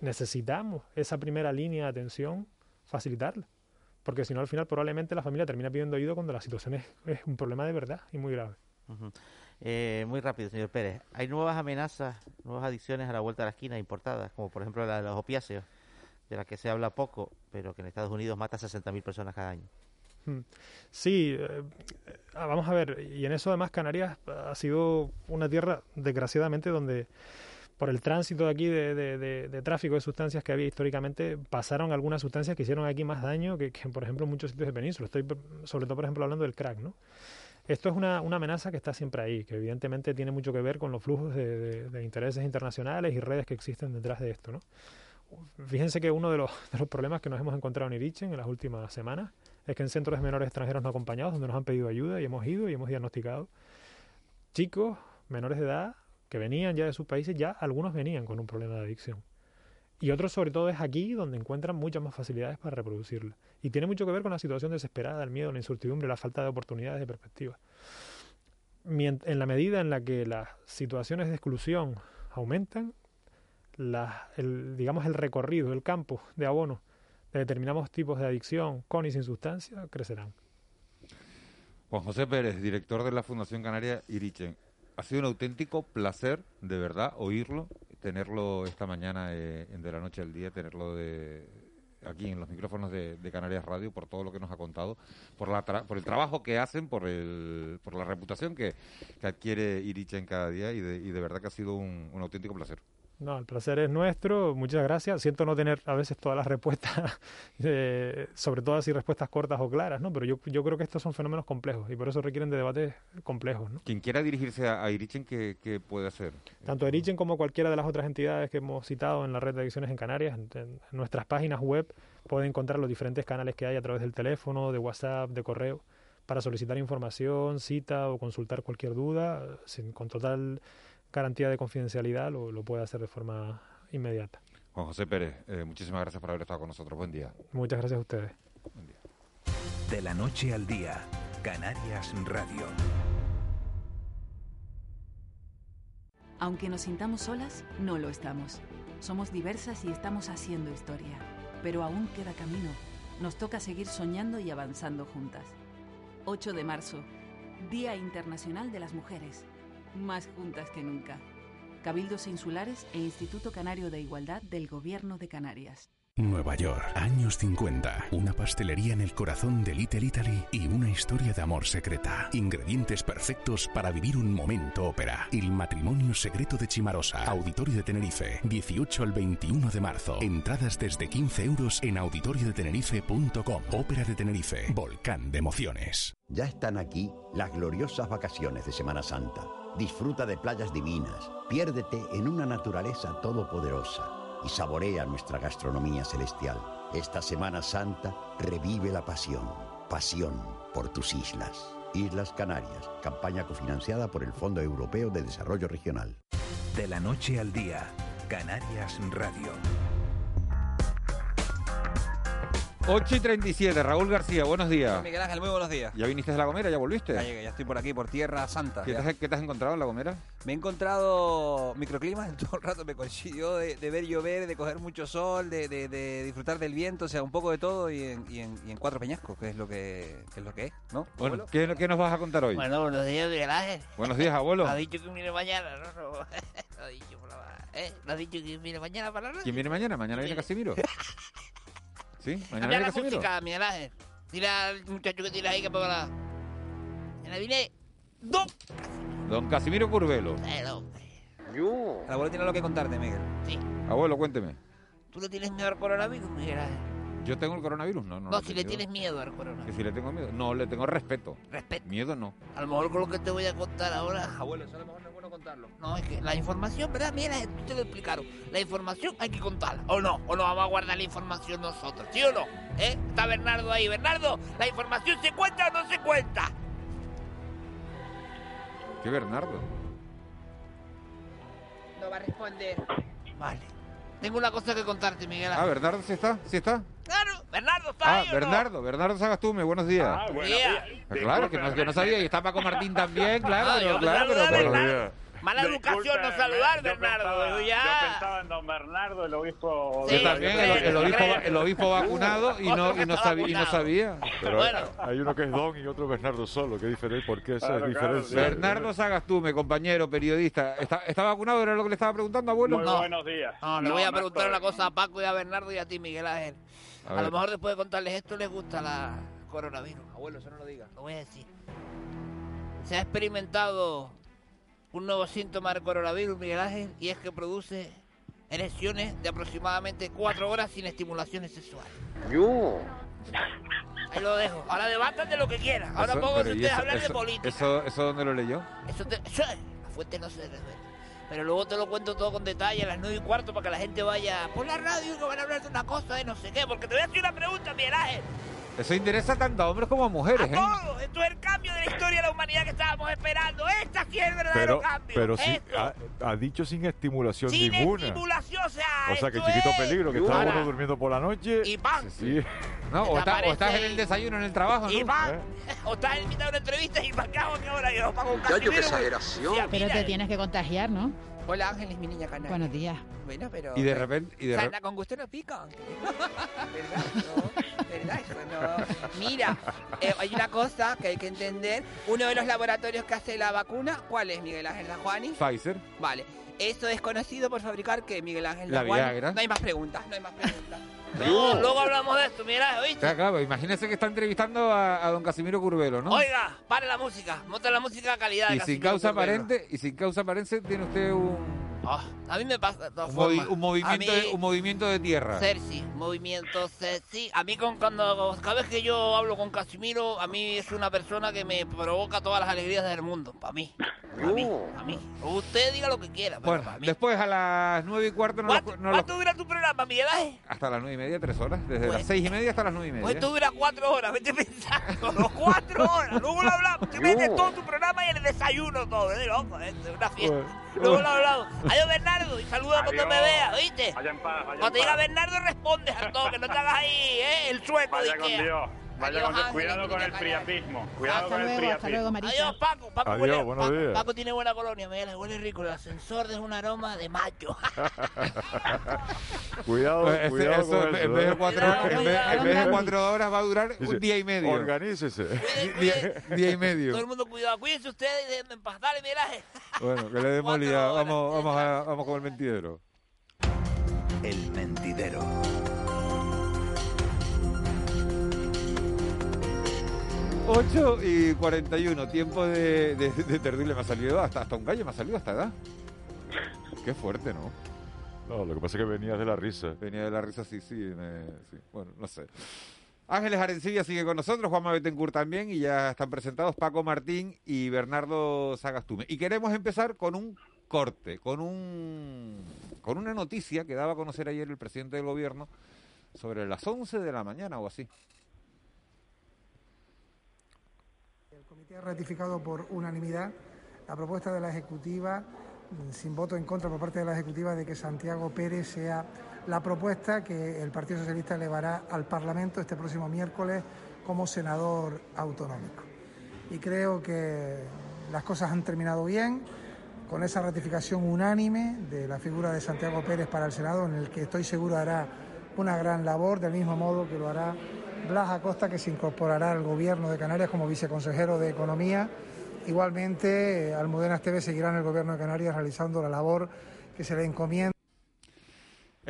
Necesitamos esa primera línea de atención, facilitarla, porque si no al final probablemente la familia termina pidiendo ayuda cuando la situación es, un problema de verdad y muy grave. Eh, muy rápido, señor Pérez. ¿Hay nuevas amenazas, nuevas adicciones a la vuelta de la esquina importadas, como por ejemplo la de los opiáceos? de la que se habla poco, pero que en Estados Unidos mata a 60.000 personas cada año. Mm. Sí, eh, ah, vamos a ver, y en eso además Canarias ha sido una tierra, desgraciadamente, donde por el tránsito de aquí de, de- de- de tráfico de sustancias que había históricamente, pasaron algunas sustancias que hicieron aquí más daño que, que, por ejemplo, en muchos sitios de península. Estoy, sobre todo, por ejemplo, hablando del crack, ¿no? Esto es una, una amenaza que está siempre ahí, que evidentemente tiene mucho que ver con los flujos de- de intereses internacionales y redes que existen detrás de esto, ¿no? Fíjense que uno de los, [laughs] de los problemas que nos hemos encontrado en Irichen en las últimas semanas es que en centros de menores extranjeros no acompañados, donde nos han pedido ayuda y hemos ido y hemos diagnosticado chicos menores de edad que venían ya de sus países, ya algunos venían con un problema de adicción. Y otros, sobre todo, es aquí donde encuentran muchas más facilidades para reproducirla. Y tiene mucho que ver con la situación desesperada, el miedo, la incertidumbre, la falta de oportunidades de perspectiva. En la medida en la que las situaciones de exclusión aumentan, el, digamos el recorrido, el campo de abono de determinados tipos de adicción con y sin sustancia crecerán. Juan José Pérez, director de la Fundación Canaria Irichen. Ha sido un auténtico placer, de verdad, oírlo, tenerlo esta mañana eh, de la noche al día, tenerlo de, aquí en los micrófonos de, Canarias Radio, por todo lo que nos ha contado, por, la tra- por el trabajo que hacen, por, el, por la reputación que, adquiere Irichen cada día y de, y de verdad que ha sido un auténtico placer. No, el placer es nuestro. Muchas gracias. Siento no tener a veces todas las respuestas, [laughs] eh, sobre todo así respuestas cortas o claras, ¿no? Pero yo, yo creo que estos son fenómenos complejos y por eso requieren de debates complejos, ¿no? Quien quiera dirigirse a, a Irichen, ¿qué, qué puede hacer? Tanto Erichen como cualquiera de las otras entidades que hemos citado en la red de adicciones en Canarias, en, en nuestras páginas web pueden encontrar los diferentes canales que hay a través del teléfono, de WhatsApp, de correo, para solicitar información, cita o consultar cualquier duda, sin, con total garantía de confidencialidad, lo, lo puede hacer de forma inmediata. Juan José Pérez, eh, muchísimas gracias por haber estado con nosotros. Buen día. Muchas gracias a ustedes. De la noche al día, Canarias Radio. Aunque nos sintamos solas, no lo estamos. Somos diversas y estamos haciendo historia. Pero aún queda camino. Nos toca seguir soñando y avanzando juntas. 8 de marzo, Día Internacional de las Mujeres. Más juntas que nunca. Cabildos Insulares e Instituto Canario de Igualdad del Gobierno de Canarias. Nueva York, años 50. Una pastelería en el corazón de Little Italy y una historia de amor secreta. Ingredientes perfectos para vivir un momento ópera. El matrimonio secreto de Chimarosa. Auditorio de Tenerife. 18 al 21 de marzo. Entradas desde 15 euros en auditoriodetenerife.com. Ópera de Tenerife. Volcán de emociones. Ya están aquí las gloriosas vacaciones de Semana Santa. Disfruta de playas divinas, piérdete en una naturaleza todopoderosa y saborea nuestra gastronomía celestial. Esta Semana Santa revive la pasión, pasión por tus islas. Islas Canarias, campaña cofinanciada por el Fondo Europeo de Desarrollo Regional. De la noche al día, Canarias Radio. 8 y 37, Raúl García, buenos días. Miguel Ángel, muy buenos días. ¿Ya viniste de La Gomera? ¿Ya volviste? Ya llegué, ya estoy por aquí, por Tierra Santa. ¿Qué te, has, qué te has encontrado en La Gomera? Me he encontrado microclimas todo el rato, me coincidió de, de ver llover, de coger mucho sol, de, de- de disfrutar del viento, o sea, un poco de todo y en, y en- y en cuatro peñascos, que es lo que, que es, lo que es, ¿no? Bueno? ¿qué, qué nos vas a contar hoy? Bueno, buenos días, Miguel Ángel. Buenos días, abuelo. Ha dicho que viene mañana, ¿no? no. [laughs] Lo ha dicho por la... ¿Eh? ¿Lo ha dicho que viene mañana para la radio? ¿Quién viene mañana? ¿Mañana viene Casimiro? [laughs] ¿Sí? ¿Mañana la Casimiro? música, Miguel Ángel. Dile al muchacho que tira ahí que ponga la... En la vine... ¡Dos! Don Casimiro Curvelo. El hombre. El abuelo tiene algo que contarte, Miguel. Sí. Abuelo, cuénteme. ¿Tú le tienes miedo al coronavirus, Miguel Ángel? ¿Yo tengo el coronavirus? No, no. No, si le tienes miedo al Que coronavirus. si le tengo miedo. No, le tengo respeto. Respeto. Miedo no. A lo mejor con lo que te voy a contar ahora... Abuelo, eso a lo mejor no es bueno contarlo. No, es que la información, ¿verdad? Mira, tú te lo explicaron. La información hay que contarla. ¿O no? ¿O no vamos a guardar la información nosotros? ¿Sí o no? ¿Eh? Está Bernardo ahí. Bernardo, ¿la información se cuenta o no se cuenta? ¿Qué Bernardo? No va a responder. Vale. Tengo una cosa que contarte, Miguel. Ah, Bernardo, ¿sí está? ¿Sí está? Claro, Bernardo está Ah, ahí, ¿o no? Bernardo, Bernardo Sagastume, buenos días. Ah, buenos días. Ah, Claro, que no, que no sabía, y está Paco Martín también, claro, Ah, yo claro, pero, Bernardo. Mala educación no saludar, Bernardo. Yo ya. pensaba en don Bernardo, el obispo. Yo también, el, el obispo, el obispo vacunado y no, y no, sabía, y no sabía. Pero hay uno que es Don y otro Bernardo solo. ¿Qué diferencia? ¿Por qué esa Claro, claro, diferencia? Bernardo Sagastume, compañero, periodista. ¿Está, está vacunado? ¿Era lo que le estaba preguntando, abuelo? Muy buenos días. No, le No, voy a no preguntar una cosa a Paco y a Bernardo y a ti, Miguel Ángel. A lo mejor después de contarles esto les gusta la coronavirus. Abuelo, eso no lo digas. Lo voy a decir. Se ha experimentado un nuevo síntoma del coronavirus, Miguel Ángel, y es que produce erecciones de aproximadamente cuatro horas sin estimulaciones sexuales. Yo. Ahí lo dejo. Ahora debatan de lo que quieran. Ahora ¿y ustedes a eso- hablar de política. Eso, ¿Eso dónde lo leyó? Eso te- eso- la fuente no se revela. Pero luego te lo cuento todo con detalle a las nueve y cuarto para que la gente vaya por la radio que van a hablar de una cosa de no sé qué. Porque te voy a hacer una pregunta, Miguel. Eso interesa tanto a hombres como a mujeres, ¿eh? Todo. Esto es el cambio de la historia de la humanidad que estábamos esperando. Esta sí es el verdadero Pero, cambio. pero sí, ha, ha dicho sin estimulación Sin ninguna. estimulación, o sea, O sea, que chiquito es- peligro, que está uno durmiendo por la noche. Y ¡pam! Sí. No, o, está- o estás en el desayuno, en el trabajo, ¿no? Y ¡pam! ¿Eh? [laughs] O estás en mitad de una entrevista y para qué hago que ahora yo pago un Ya, yo qué exageración. Ya, Pero te tienes que contagiar, ¿no? Hola Ángel, es mi niña canaria. Buenos días. Bueno, pero... Y de repente... Y de Sana re- con gusto no pica. [laughs] [laughs] ¿Verdad? No, ¿verdad? Eso no. Mira, eh, hay una cosa que hay que entender. Uno de los laboratorios que hace la vacuna, ¿cuál es, Miguel Ángel? ¿La Juani? Pfizer. Vale. Eso es conocido por fabricar que Miguel Ángel La Juani? Viagra. No hay más preguntas, no hay más preguntas. [laughs] No. Luego hablamos de esto, Ángel, ¿oíste? Claro, claro, imagínese que está entrevistando a, a don Casimiro Curvelo, ¿no? Oiga, para la música. Monta la música de calidad. de y sin Casimiro causa Curvelo. aparente, y sin causa aparente tiene usted un, Ah, a mí me pasa de todas un, movi- formas. un movimiento, A mí- de, un movimiento de tierra. Cersei, movimiento Cersei. A mí con, cuando cada vez que yo hablo con Casimiro, a mí es una persona que me provoca todas las alegrías del mundo. Para mí. Para mí. Para mí. Usted diga lo que quiera. pero Bueno, para mí. después a las nueve y cuarto, no lo- ¿Cuánto, no lo- cuánto dura tu programa, Miguel Ángel? hasta las nueve y media, tres horas. Desde Pues- las seis y media hasta las nueve y media. Pues esto dura cuatro horas, vete pensando. [laughs] cuatro horas. Luego lo hablamos. Te metes todo tu programa y el desayuno todo. ¿eh? Loco, es una fiesta. Luego lo hablamos. Adiós, Bernardo. Y saluda cuando me veas, ¿oíste? Vaya en paz, vaya Cuando en te diga. Bernardo, respondes al toque. No te hagas ahí, ¿eh? El sueldo Vaya de con. Dios. Vaya Adiós, con Cuidado con el priapismo. Cuidado Hasta con el hasta luego. Marita. Adiós, Paco. Paco, Adiós, huele, buenos Paco, días. Paco tiene buena colonia, mira, huele rico. El ascensor es un aroma de macho. [laughs] Cuidado, Pues ese- cuidado eso, con en, eso, en vez de ¿eh? cuatro, en vez, en vez de cuatro horas va a durar Dice, un día y medio. Organícese. Día, día y medio. Todo el mundo cuidado. Cuídense ustedes y déjenme en paz. Dale, miraje. Bueno, que le demos horas. Vamos, vamos, a- vamos con el mentidero. El mentidero. Ocho y 41, tiempo de, de, de tertulia. Me ha salido hasta, hasta un gallo, me ha salido hasta edad. Qué fuerte, ¿no? No, lo que pasa es que venías de la risa. Venía de la risa, sí, sí, me- sí. Bueno, no sé. Ángeles Arencilla sigue con nosotros, Juanma Betancourt también, y ya están presentados Paco Martín y Bernardo Sagastume. Y queremos empezar con un corte, con un con una noticia que daba a conocer ayer el presidente del gobierno sobre las 11 de la mañana o así. El comité ha ratificado por unanimidad la propuesta de la Ejecutiva, sin voto en contra por parte de la Ejecutiva, de que Santiago Pérez sea la propuesta que el Partido Socialista elevará al Parlamento este próximo miércoles como senador autonómico. Y creo que las cosas han terminado bien con esa ratificación unánime de la figura de Santiago Pérez para el Senado, en el que estoy seguro hará una gran labor, del mismo modo que lo hará Blas Acosta, que se incorporará al Gobierno de Canarias como viceconsejero de Economía. Igualmente, eh, Almudena Esteves seguirá en el Gobierno de Canarias realizando la labor que se le encomienda.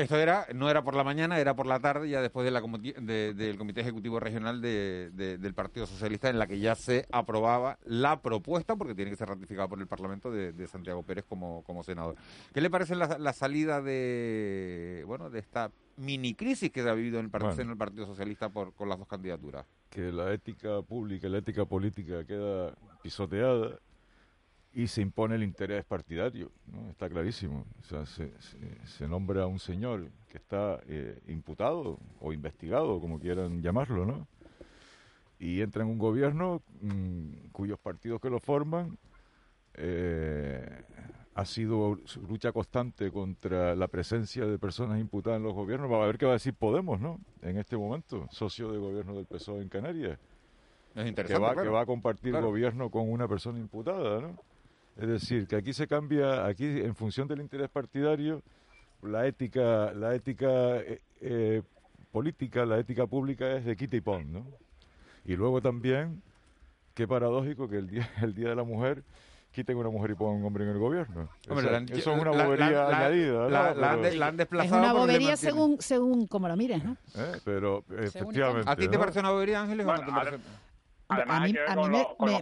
Esto era, no era por la mañana, era por la tarde, ya después de la de- del Comité Ejecutivo Regional de- de- del Partido Socialista, en la que ya se aprobaba la propuesta, porque tiene que ser ratificada por el Parlamento, de, Santiago Pérez como, como senador. ¿Qué le parece la, la salida de bueno de esta mini crisis que se ha vivido en el, par- Bueno. en el Partido Socialista por, con las dos candidaturas? que la ética pública, la ética política queda pisoteada y se impone el interés partidario, ¿no? está clarísimo. O sea, se, se- se nombra a un señor que está eh, imputado o investigado, como quieran llamarlo, ¿no? Y entra en un gobierno mm, cuyos partidos que lo forman eh, ha sido su lucha constante contra la presencia de personas imputadas en los gobiernos. Va a ver qué va a decir Podemos, ¿no? En este momento, socio de gobierno del PSOE en Canarias. Es Que va, claro. que va a compartir Claro. gobierno con una persona imputada, ¿no? Es decir, que aquí se cambia, aquí en función del interés partidario, la ética, la ética eh, eh, política, la ética pública es de quita y pon, ¿no? Y luego también, qué paradójico que el día, [laughs] el día de la mujer quiten una mujer y pongan un hombre en el gobierno. Hombre, eso, la han- eso es una bobería la- la- añadida, ¿no? la- la han Pero- de- la han Es desplazado una bobería según, según como lo mires, ¿no? ¿eh? Pero efectivamente. ¿A ti te ¿no? parece una bobería, Ángeles? o no te Bueno, parece? Además, a mí, a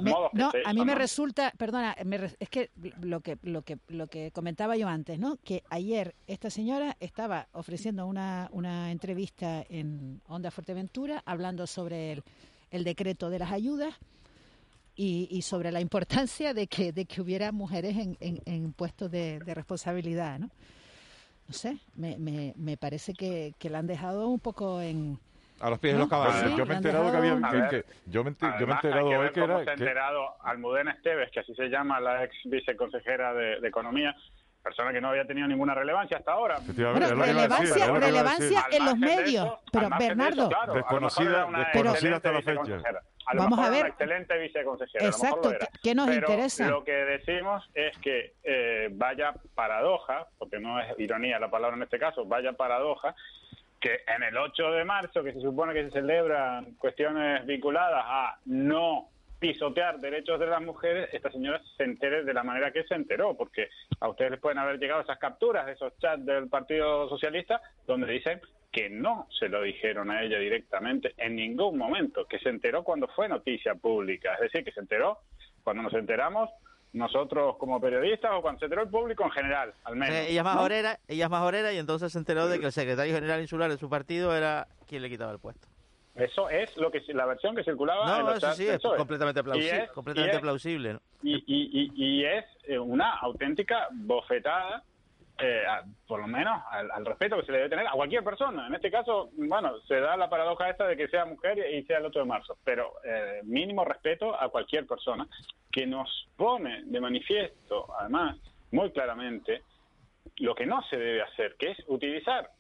me, los- no, a mí me resulta, perdona, me re- es que lo que lo que lo que comentaba yo antes, ¿no? Que ayer esta señora estaba ofreciendo una una entrevista en Onda Fuerteventura hablando sobre el, el decreto de las ayudas y, y sobre la importancia de que de que hubiera mujeres en, en, en puestos de, de responsabilidad, ¿no? No sé, me, me, me parece que, que la han dejado un poco en A los pies de los caballos. yo me he enterado que había que- ver, que- yo me, ente- yo me he Además, enterado hay que hoy ver que cómo era se ha que- enterado Almudena Esteves, que así se llama la ex viceconsejera de, de Economía, persona que no había tenido ninguna relevancia hasta ahora. Efectivamente, Bueno, es lo que iba a decir, relevancia, relevancia en los medios. eso- pero de eso, Bernardo, claro, a lo mejor Desconocida- era una desconocida hasta la excelente fecha. A lo Vamos mejor a ver. una excelente viceconsejera. a lo mejor Exacto, lo era. ¿qué- qué nos Pero interesa? Lo que decimos es que eh, vaya paradoja, porque no es ironía la palabra en este caso, vaya paradoja, que en el 8 de marzo, que se supone que se celebran cuestiones vinculadas a no pisotear derechos de las mujeres, esta señora se entere de la manera que se enteró, porque a ustedes les pueden haber llegado esas capturas de esos chats del Partido Socialista donde dicen que no se lo dijeron a ella directamente en ningún momento, que se enteró cuando fue noticia pública, es decir, que se enteró cuando nos enteramos nosotros como periodistas o cuando se enteró el público en general, al menos. sea, ella es ¿no? majorera, ella es majorera y entonces se enteró de que el secretario general insular de su partido era quien le quitaba el puesto. Eso es lo que la versión que circulaba en No, los eso sí, es completamente Y plausible, es- completamente y es- plausible. ¿no? y, y, y, y es eh, una auténtica bofetada, eh, a- por lo menos al, al respeto que se le debe tener a cualquier persona. En este caso, bueno, se da la paradoja esta de que sea mujer y sea el 8 de marzo, pero eh, mínimo respeto a cualquier persona que nos pone de manifiesto, además, muy claramente, lo que no se debe hacer, que es utilizar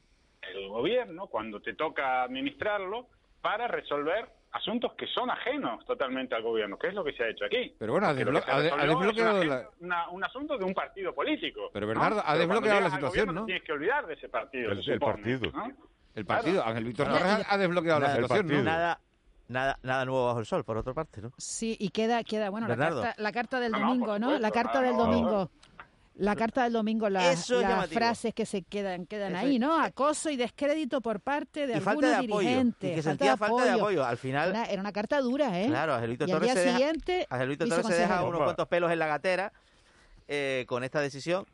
el gobierno, cuando te toca administrarlo, para resolver asuntos que son ajenos totalmente al gobierno, que es lo que se ha hecho aquí. Pero bueno, ha, desblo- ha de- ha desbloqueado una- la... una- un asunto de un partido político. Pero ¿no? Bernardo, ha cuando desbloqueado la situación, gobierno ¿no? Tienes que olvidar de ese partido. El- se el supone, partido. ¿no? El partido, Ángel Víctor. Torres ha ha desbloqueado la situación, ¿no? Nada, nada, nada nuevo bajo el sol, por otra parte, ¿no? Sí, y queda, queda bueno, la carta, la carta del No, no, domingo, ¿no? supuesto, La carta no, del no, no. domingo. La carta del domingo, las, llamativo. frases que se quedan quedan Eso ahí, es- ¿no? Acoso y descrédito por parte de Y algunos falta de apoyo, dirigentes. y que sentía falta de apoyo. Al final- Era, era una carta dura, ¿eh? Claro, Angelito al Torres día se deja- siguiente, Angelito Torres se deja unos cuantos pelos en la gatera eh, con esta decisión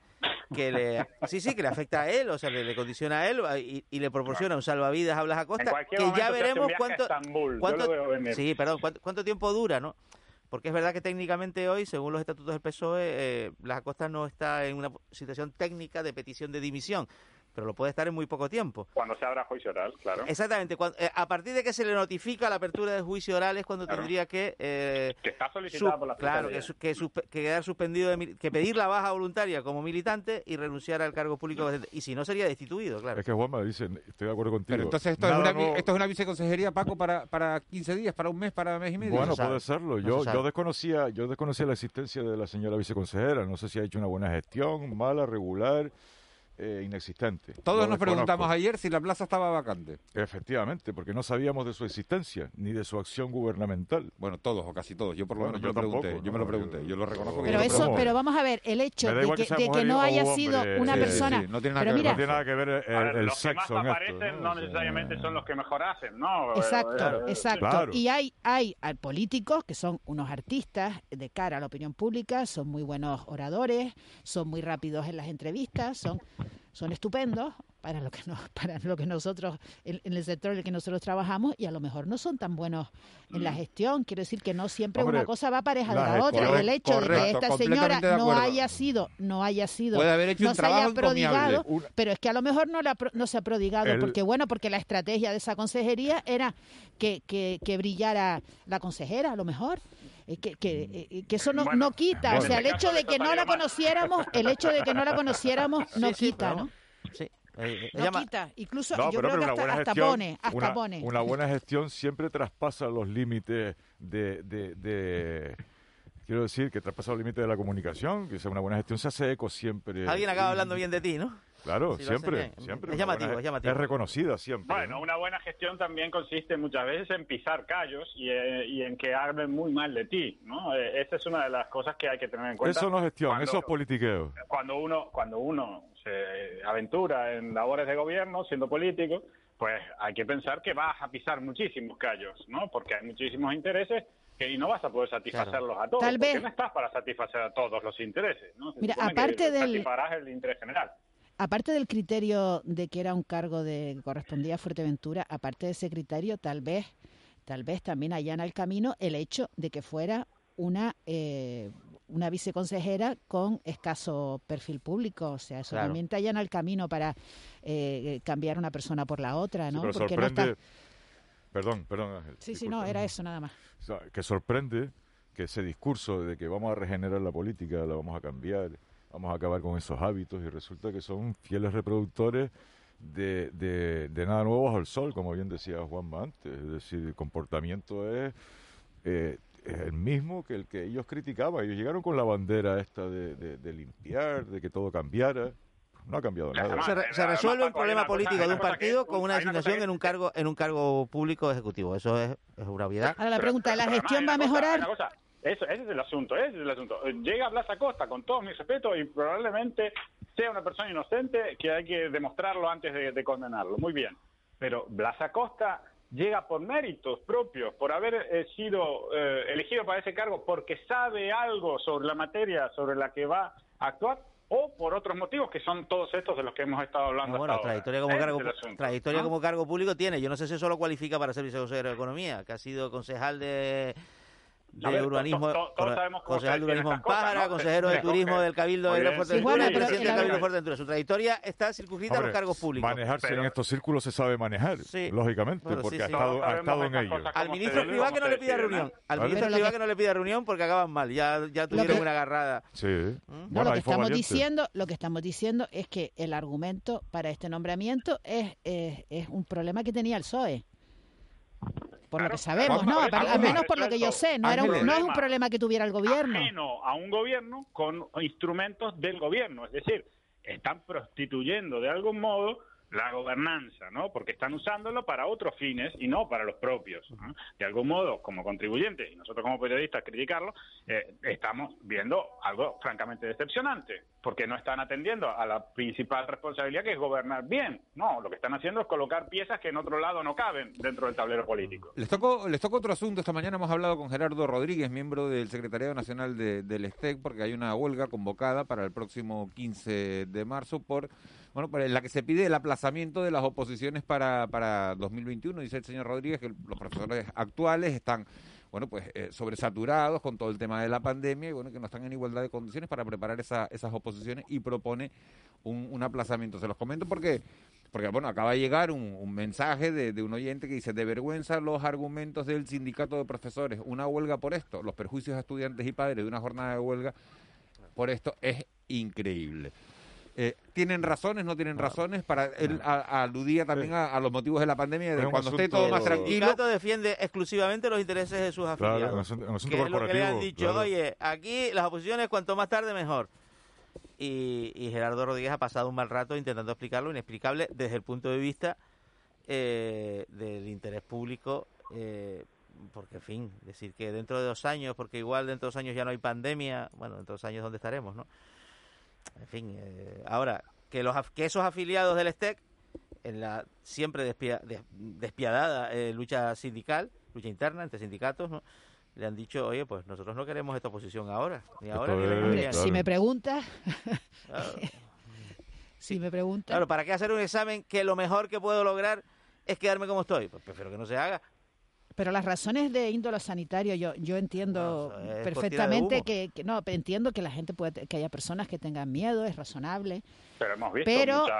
que le sí sí que le afecta a él o sea le, le condiciona a él y, y le proporciona un salvavidas a Blas Acosta cualquier que ya veremos a sí perdón cuánto, cuánto tiempo dura no porque es verdad que técnicamente hoy según los estatutos del PSOE eh, Blas Acosta no está en una situación técnica de petición de dimisión pero lo puede estar en muy poco tiempo Cuando se abra juicio oral, claro. Exactamente. cuan- eh, a partir de que se le notifica la apertura del juicio oral es cuando tendría que... eh, Que está solicitada su- por la Claro, que, quedar suspendido, de que pedir la baja voluntaria como militante y renunciar al cargo público. Y si no, sería destituido, claro. Es que Juanma dice, estoy de acuerdo contigo. Pero entonces esto es, una, nuevo- esto es una viceconsejería, Paco, para, para 15 días, para un mes, para mes y medio. Bueno, No puede serlo. No Yo, se yo desconocía, yo desconocía la existencia de la señora viceconsejera. No sé si ha hecho una buena gestión, mala, regular, eh, inexistente. Todos Lo nos preguntamos ayer si la plaza estaba vacante. Efectivamente, porque no sabíamos de su existencia ni de su acción gubernamental. Bueno, todos o casi todos. Yo por lo Bueno, menos yo yo lo pregunté. tampoco, yo me no, lo pregunté. Yo lo reconozco. que Pero eso, pero vamos a ver, el hecho de que, que de que no haya hombre. sido una Sí, sí, persona. sí, no tiene pero que mira, no tiene nada que ver el, ver, el los que más sexo en esto. aparecen no, necesariamente son los que mejor hacen, ¿no? Exacto, Eh, exacto. Claro. Y hay, hay, hay políticos que son unos artistas de cara a la opinión pública, son muy buenos oradores, son muy rápidos en las entrevistas, son, son estupendos para lo que no, [laughs] para lo que nosotros, en, en el sector en el que nosotros trabajamos, y a lo mejor no son tan buenos en la gestión. Quiero decir que no siempre Hombre, una cosa va pareja de la la otra. Y el hecho de que correcto, esta señora no haya sido, no haya sido, Puede haber hecho no un se haya prodigado, pero es que a lo mejor no, la, pro- no se ha prodigado, El- porque bueno, porque la estrategia de esa consejería era que, que, que brillara la consejera, a lo mejor. Eh, Que, que, eh, que eso no, Bueno, no quita, o sea, este el hecho caso de que no la conociéramos, el hecho de que no la [laughs] conociéramos no Sí, quita, ¿no? Sí. eh, No quita, incluso No, yo pero creo que hasta, hasta gestión, pone, hasta una, pone. una buena gestión siempre traspasa los límites de, de, de, quiero decir que traspasado el límite de la comunicación, que sea una buena gestión, se hace eco siempre. Alguien acaba hablando bien de ti, ¿no? Claro, Si lo hace siempre, bien. siempre. Es llamativo, buena- es llamativo. Es reconocida siempre. Bueno, una buena gestión también consiste muchas veces en pisar callos y, eh, y en que hablen muy mal de ti, ¿no? Eh, esa es una de las cosas que hay que tener en cuenta. Eso no es gestión, cuando- eso es politiqueo. cuando uno cuando uno se aventura en labores de gobierno siendo político pues hay que pensar que vas a pisar muchísimos callos no porque hay muchísimos intereses que y no vas a poder satisfacerlos a todos Tal porque vez- no estás para satisfacer a todos los intereses ¿no? Se Mira, aparte del- satisfarás el interés general Aparte del criterio de que era un cargo de que correspondía a Fuerteventura, aparte de ese criterio, tal vez, tal vez también allana el camino el hecho de que fuera una eh, una viceconsejera con escaso perfil público, o sea, eso Claro. también te allana el camino para eh, cambiar una persona por la otra, Sí, ¿no? pero Porque no sorprende. está- Perdón, perdón, Ángel. Sí, sí, no, era eso nada más. O sea, que sorprende que ese discurso de que vamos a regenerar la política, la vamos a cambiar, vamos a acabar con esos hábitos y resulta que son fieles reproductores de, de, de nada nuevo bajo el sol, como bien decía Juanma antes. Es decir, el comportamiento es, eh, es el mismo que el que ellos criticaban. Ellos llegaron con la bandera esta de, de- de limpiar, de que todo cambiara. No ha cambiado nada. Se, re- se resuelve un problema político de un partido con una asignación en un cargo en un cargo público ejecutivo. Eso es, es una obviedad. Ahora la pregunta, ¿la Pero gestión va a mejorar? Eso, ese es el asunto, ese es el asunto. Llega Blas Acosta, con todo mi respeto, y probablemente sea una persona inocente que hay que demostrarlo antes de, de condenarlo. Muy bien. Pero Blas Acosta llega por méritos propios, por haber eh, sido eh, elegido para ese cargo, porque sabe algo sobre la materia sobre la que va a actuar, o por otros motivos que son todos estos de los que hemos estado hablando Ah, bueno, hasta ahora. trayectoria como Ese cargo asunto, trayectoria ¿no? como cargo público tiene. Yo no sé si eso lo cualifica para ser viceconsejero de Economía, que ha sido concejal de de ver, urbanismo, to- to- todos sabemos cómo concejal de urbanismo en cosas, Pájara, ¿no? consejero de turismo del Cabildo de. Fuerteventura pero presidente del el- Cabildo de Fuerteventura. Su trayectoria está circunscrita a los cargos públicos. Manejarse en estos círculos se sabe manejar, Sí. lógicamente, porque sí. ha estado, ha en ello. Al ministro Escrivá que no le pida reunión. Al ministro Escrivá que no le pida reunión porque acaban mal. Ya, ya tuvieron una agarrada. Sí. Bueno, lo que estamos diciendo, lo que estamos diciendo es que el argumento para este nombramiento es, es, es un problema que tenía el PSOE. Por lo que sabemos, ¿no? eso Al menos por lo que yo sé, no, era un- no es un problema que tuviera el gobierno. ajeno a un gobierno con instrumentos del gobierno. Es decir, están prostituyendo de algún modo la gobernanza, ¿no? Porque están usándolo para otros fines y no para los propios. De algún modo, como contribuyentes y nosotros como periodistas criticarlo, eh, estamos viendo algo francamente decepcionante, porque no están atendiendo a la principal responsabilidad que es gobernar bien. No, lo que están haciendo es colocar piezas que en otro lado no caben dentro del tablero político. Les tocó, les tocó otro asunto. Esta mañana hemos hablado con Gerardo Rodríguez, miembro del Secretariado Nacional de- del STEC, porque hay una huelga convocada para el próximo 15 de marzo por, bueno, por la que se pide el aplazamiento de las oposiciones para, para 2021. Dice el señor Rodríguez que los profesores actuales están, bueno, pues eh, sobresaturados con todo el tema de la pandemia y bueno, que no están en igualdad de condiciones para preparar esa- esas oposiciones y propone un, un aplazamiento. Se los comento porque porque bueno, acaba de llegar un, un mensaje de, de un oyente que dice, de vergüenza los argumentos del sindicato de profesores, una huelga por esto, los perjuicios a estudiantes y padres de una jornada de huelga por esto es increíble. Eh, ¿Tienen razones, no tienen razones? Para él a- aludía también a, a los motivos de la pandemia, de Es cuando esté todo más El tranquilo. sindicato defiende exclusivamente los intereses de sus Claro, afiliados. un asunto- un asunto que es lo que le han dicho, claro. oye, aquí las oposiciones cuanto más tarde mejor. Y, y Gerardo Rodríguez ha pasado un mal rato intentando explicarlo, inexplicable desde el punto de vista eh, del interés público, eh, porque, en fin, decir que dentro de dos años, porque igual dentro de dos años ya no hay pandemia, bueno, dentro de dos años ¿dónde estaremos, no? En fin, eh, ahora, que, los, af- que esos afiliados del STEC, en la siempre despia- des- despiadada eh, lucha sindical, lucha interna entre sindicatos, ¿no? le han dicho, oye, pues nosotros no queremos esta oposición ahora, ni ahora ni Hombre, viene". si me preguntas, Claro. [laughs] si me preguntas, Claro, ¿para qué hacer un examen que lo mejor que puedo lograr es quedarme como estoy? Pues prefiero que no se haga. Pero las razones de índole sanitario yo yo entiendo perfectamente que, que- no entiendo que la gente puede que haya personas que tengan miedo es razonable Pero hemos visto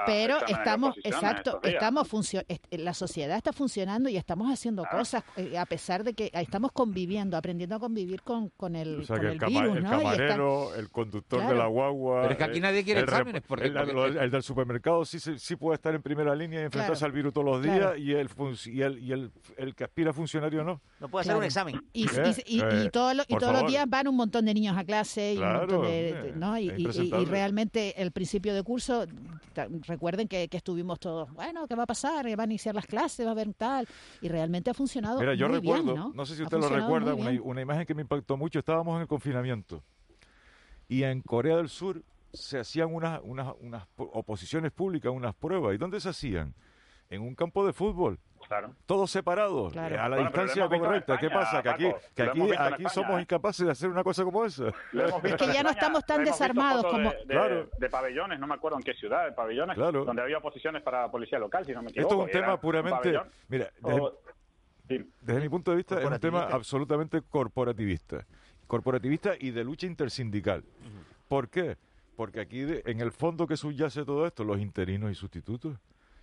pero estamos exacto estamos est- la sociedad está funcionando y estamos haciendo cosas eh, a pesar de que estamos conviviendo aprendiendo a convivir con, con el, O sea, con que el, virus el ¿no? Y está- camarero, el conductor de la guagua... Pero es que aquí eh, nadie quiere el exámenes, porque- el, porque- lo- el del supermercado sí, se- sí puede estar en primera línea y enfrentarse Claro. al virus todos los días Claro. y, el, y, el, y el, el que aspira a funcionario no. No puede Claro. hacer un examen. y, ¿Eh? y- y- y Eh, todos los- y todos los días van un montón de niños a clase y un montón de, eh, realmente el principio de curso recuerden que, que estuvimos todos bueno qué va a pasar van a iniciar las clases va a haber tal y realmente ha funcionado Mira, yo muy recuerdo, bien, ¿no? ¿no? sé si usted lo recuerda, una, una imagen que me impactó mucho, estábamos en el confinamiento y en Corea del Sur se hacían unas, unas, unas po- oposiciones públicas, unas pruebas. ¿Y dónde se hacían? En un campo de fútbol. Claro. Todos separados, Claro. eh, a la Bueno, distancia correcta. ¿Qué España, pasa? Que aquí, Paco, que aquí, aquí España, somos ¿eh? incapaces de hacer una cosa como esa. Es que ya no estamos tan desarmados como- de, de- Claro. de pabellones, no me acuerdo en qué ciudad, de pabellones, Claro. donde había oposiciones para la policía local, si no me Esto equivoco. es un tema puramente, mira, desde, o- sí. desde mi punto de vista es un tema absolutamente corporativista, corporativista y de lucha intersindical. ¿Por qué? Porque aquí de- en el fondo que subyace todo esto, los interinos y sustitutos.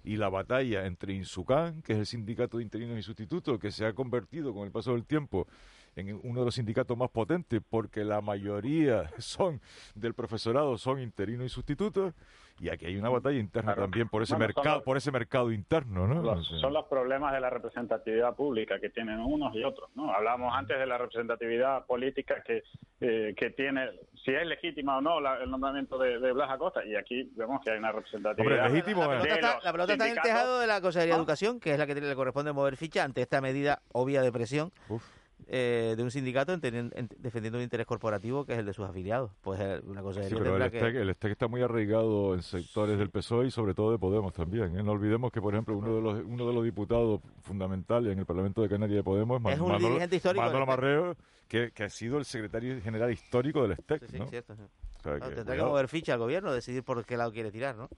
Y la batalla entre Insucan, que es el sindicato de interinos y sustitutos, que se ha convertido con el paso del tiempo en uno de los sindicatos más potentes, porque la mayoría son del profesorado son interinos y sustitutos, y aquí hay una batalla interna también por ese Bueno, mercado, los- por ese mercado interno, ¿no? Los- son los problemas de la representatividad pública que tienen unos y otros. ¿no? Hablábamos antes de la representatividad política que, eh, que tiene, si es legítima o no la- el nombramiento de, de Blas Acosta, y aquí vemos que hay una representatividad. Hombre, legítimo, ¿eh? La pelota, está, la pelota está en el tejado de la Consejería de ¿no? Educación, que es la que le corresponde mover ficha ante esta medida obvia de presión eh, de un sindicato en- defendiendo un interés corporativo que es el de sus afiliados. Pues eh, una Sí, consejería pero el que... STEC, el STEC está muy arraigado en sectores del PSOE E y sobre todo de Podemos también. ¿eh? No olvidemos que, por ejemplo, uno de los uno de los diputados fundamentales en el Parlamento de Canarias de Podemos Es un Manolo, dirigente histórico Manolo STEC. Marrero, que, que ha sido el secretario general histórico del STEC. Sí, sí, ¿no? cierto, sí. O sea, Claro, que, tendrá que mover ficha al gobierno, decidir por qué lado quiere tirar, ¿no?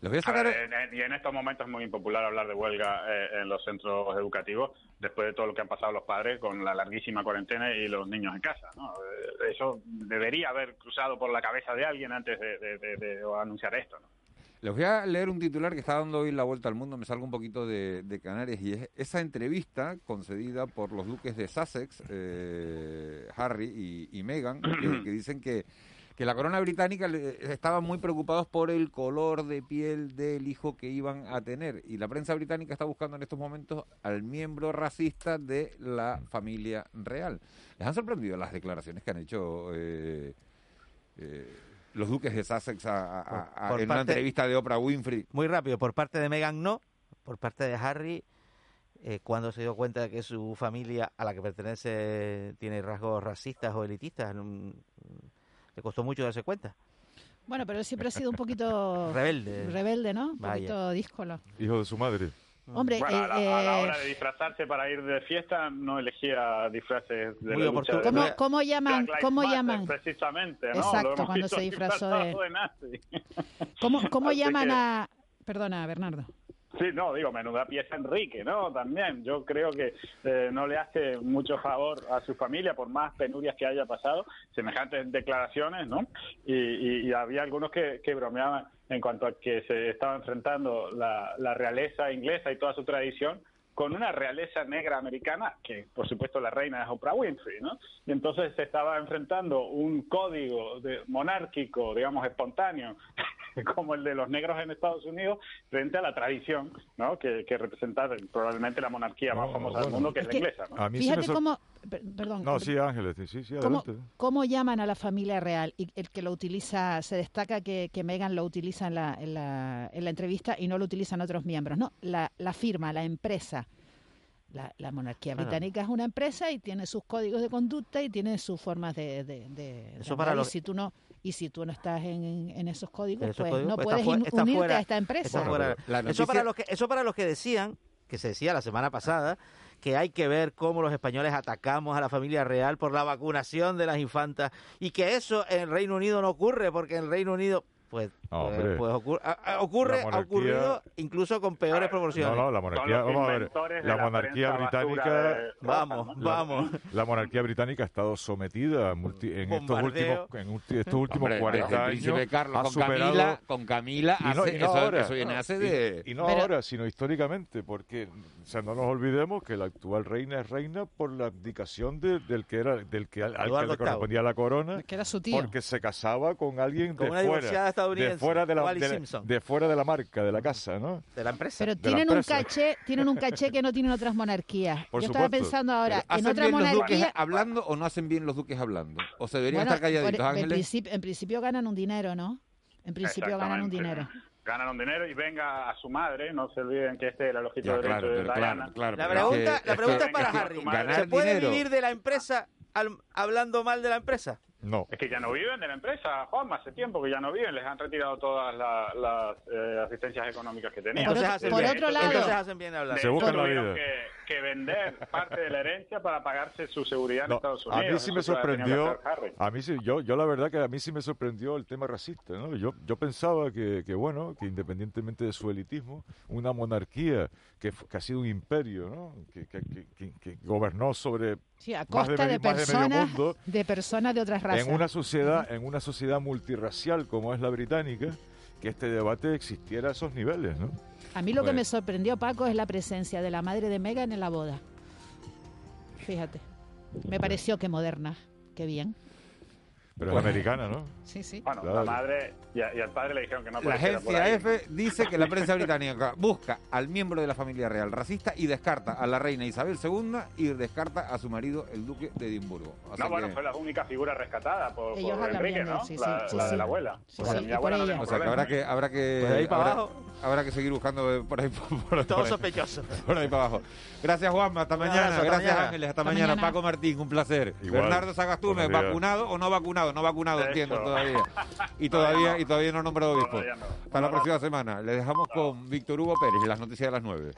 Les voy a A sacar... ver, en- en- y en estos momentos es muy impopular hablar de huelga eh, en los centros educativos después de todo lo que han pasado los padres con la larguísima cuarentena y los niños en casa. ¿no? Eh, Eso debería haber cruzado por la cabeza de alguien antes de, de- de- de anunciar esto. ¿no? Les voy a leer un titular que está dando hoy la vuelta al mundo, me salgo un poquito de, de Canarias, y es esa entrevista concedida por los duques de Sussex, eh, Harry y, y Meghan, que, que dicen que, que la corona británica le- estaban muy preocupados por el color de piel del hijo que iban a tener. Y la prensa británica está buscando en estos momentos al miembro racista de la familia real. ¿Les han sorprendido las declaraciones que han hecho eh, eh, los duques de Sussex a- a- a- Por en una entrevista de Oprah Winfrey? Muy rápido, por parte de Meghan no, por parte de Harry, eh, cuando se dio cuenta de que su familia a la que pertenece tiene rasgos racistas o elitistas, le costó mucho darse cuenta. bueno pero él siempre ha sido un poquito [laughs] Rebelde. rebelde no un Vaya. poquito díscolo Hijo de su madre. hombre Bueno, a, la, eh, a la eh, hora de disfrazarse para ir de fiesta no elegía disfraces de Muy la lucha de ¿Cómo, Black cómo llaman cómo Matter, llaman Precisamente, ¿no? Exacto, cuando se disfrazó de- disfrazado nazi. cómo cómo [laughs] llaman que- a perdona Bernardo Sí, no, digo, menuda pieza Enrique, ¿no? También, yo creo que eh, no le hace mucho favor a su familia, por más penurias que haya pasado, semejantes declaraciones, ¿no? Y, había algunos que, bromeaban en cuanto a que se estaba enfrentando la realeza inglesa y toda su tradición con una realeza negra americana, que por supuesto la reina es Oprah Winfrey, ¿no? Y entonces se estaba enfrentando un código de, monárquico, digamos, espontáneo, [laughs] como el de los negros en Estados Unidos, frente a la tradición, ¿no? Que, que representa probablemente la monarquía más famosa del mundo, que es, Es la que- inglesa, ¿no? A mí fíjate me cómo perdón No, sí, Ángeles, sí, sí, ¿Cómo, adelante. cómo llaman a la familia real? Y el que lo utiliza, se destaca que, que Megan lo utiliza en la, en, la, en la entrevista y no lo utilizan otros miembros. No, la, la firma, la empresa. La, la monarquía británica es una empresa y tiene sus códigos de conducta y tiene sus formas de, de, de- de Eso para los- y si tú no y si tú no estás en, esos códigos, Esos pues códigos, no pues, puedes fuera- unirte fuera- a esta empresa. Eso, para los que, eso para los que decían, que se decía la semana pasada, que hay que ver cómo los españoles atacamos a la familia real por la vacunación de las infantas y que eso en Reino Unido no ocurre porque en Reino Unido Pues, No, pues- pues ocurre, ocurre- ha ocurrido incluso con peores proporciones. No, no, la monarquía, vamos a ver, la monarquía británica, Vamos, la- vamos. La monarquía británica ha estado sometida a multi- en estos últimos, en ulti- estos últimos Hombre, 40 desde el años. Carlos ha con superado- Camila, con Camila y no, hace- y no eso- ahora, eso viene hace de- y, no Pero- ahora, sino históricamente, porque o sea, no nos olvidemos que la actual reina es reina por la abdicación de- del que era del que al, al que le correspondía la corona, Que era su tío. porque se casaba con alguien Con de una fuera, divorciada estadounidense, de fuera de la, Wally de, Simpson. de fuera de la marca, de la casa, ¿no? De la empresa. Pero tienen un caché, tienen un caché que no tienen otras monarquías. Por Yo estaba pensando ahora, en ¿Hacen otra bien los duques monarquía. hablando o no hacen bien los duques hablando? ¿O se deberían Bueno, estar calladitos, por- en, Ángeles? principio, en principio ganan un dinero, ¿no? En principio ganan un dinero. Ganan un dinero y venga a su madre, no se olviden que este era el ojito derecho claro, de Diana. claro, claro. La es pregunta, que- la es pregunta que- es para es que Harry. ¿Se puede dinero- vivir de la empresa al- hablando mal de la empresa? No. Es que ya no viven de la empresa, Juan, hace tiempo que ya no viven, les han retirado todas la- las eh, asistencias económicas que tenían. Entonces otro- hacen por bien. otro lado- Entonces hacen bien hablar. Se buscan la vida. Que, que vender parte de la herencia para pagarse su seguridad en No, Estados a Unidos. mí sí me sorprendió, a mí sí, yo, yo la verdad que a mí sí me sorprendió el tema racista, ¿no? Yo, yo pensaba que, que, bueno, que independientemente de su elitismo, una monarquía que, que ha sido un imperio, ¿no? Que, que- que- que- que gobernó sobre Sí, a más de costa de, medio- más de medio personas, mundo, de personas de otras en una sociedad, en una sociedad multirracial como es la británica, que este debate existiera a esos niveles, ¿no? A mí lo que me sorprendió, Paco, es la presencia de la madre de Megan en la boda. Fíjate. Me pareció que moderna. Qué bien. Pero es americana, ¿no? Sí, sí. Bueno, Claro. la madre y, a- y al padre le dijeron que no La agencia. F dice que la prensa británica busca al miembro de la familia real racista y descarta a la reina Isabel II y descarta a su marido, el duque de Edimburgo. Así No, bueno, que- fue la única figura rescatada por, por Enrique, ¿no? sí, la, sí, la sí. de la abuela. Sí, Pues sí, mi y abuela no O sea que habrá que, habrá que, Pues ahí para habrá, abajo. habrá que seguir buscando por ahí, [laughs] por, por- Todo por ahí, sospechoso. por ahí para abajo. Gracias Juanma, hasta mañana. abrazo, hasta Gracias mañana. Ángeles, hasta, Hasta mañana. mañana. Paco Martín, un placer. Igual. Bernardo Sagastume, vacunado o no vacunado, no vacunado, entiendo todavía. [laughs] Y todavía, y todavía no nombrado obispo. No. Hasta la próxima semana. Le dejamos con Víctor Hugo Pérez, las noticias de las nueve.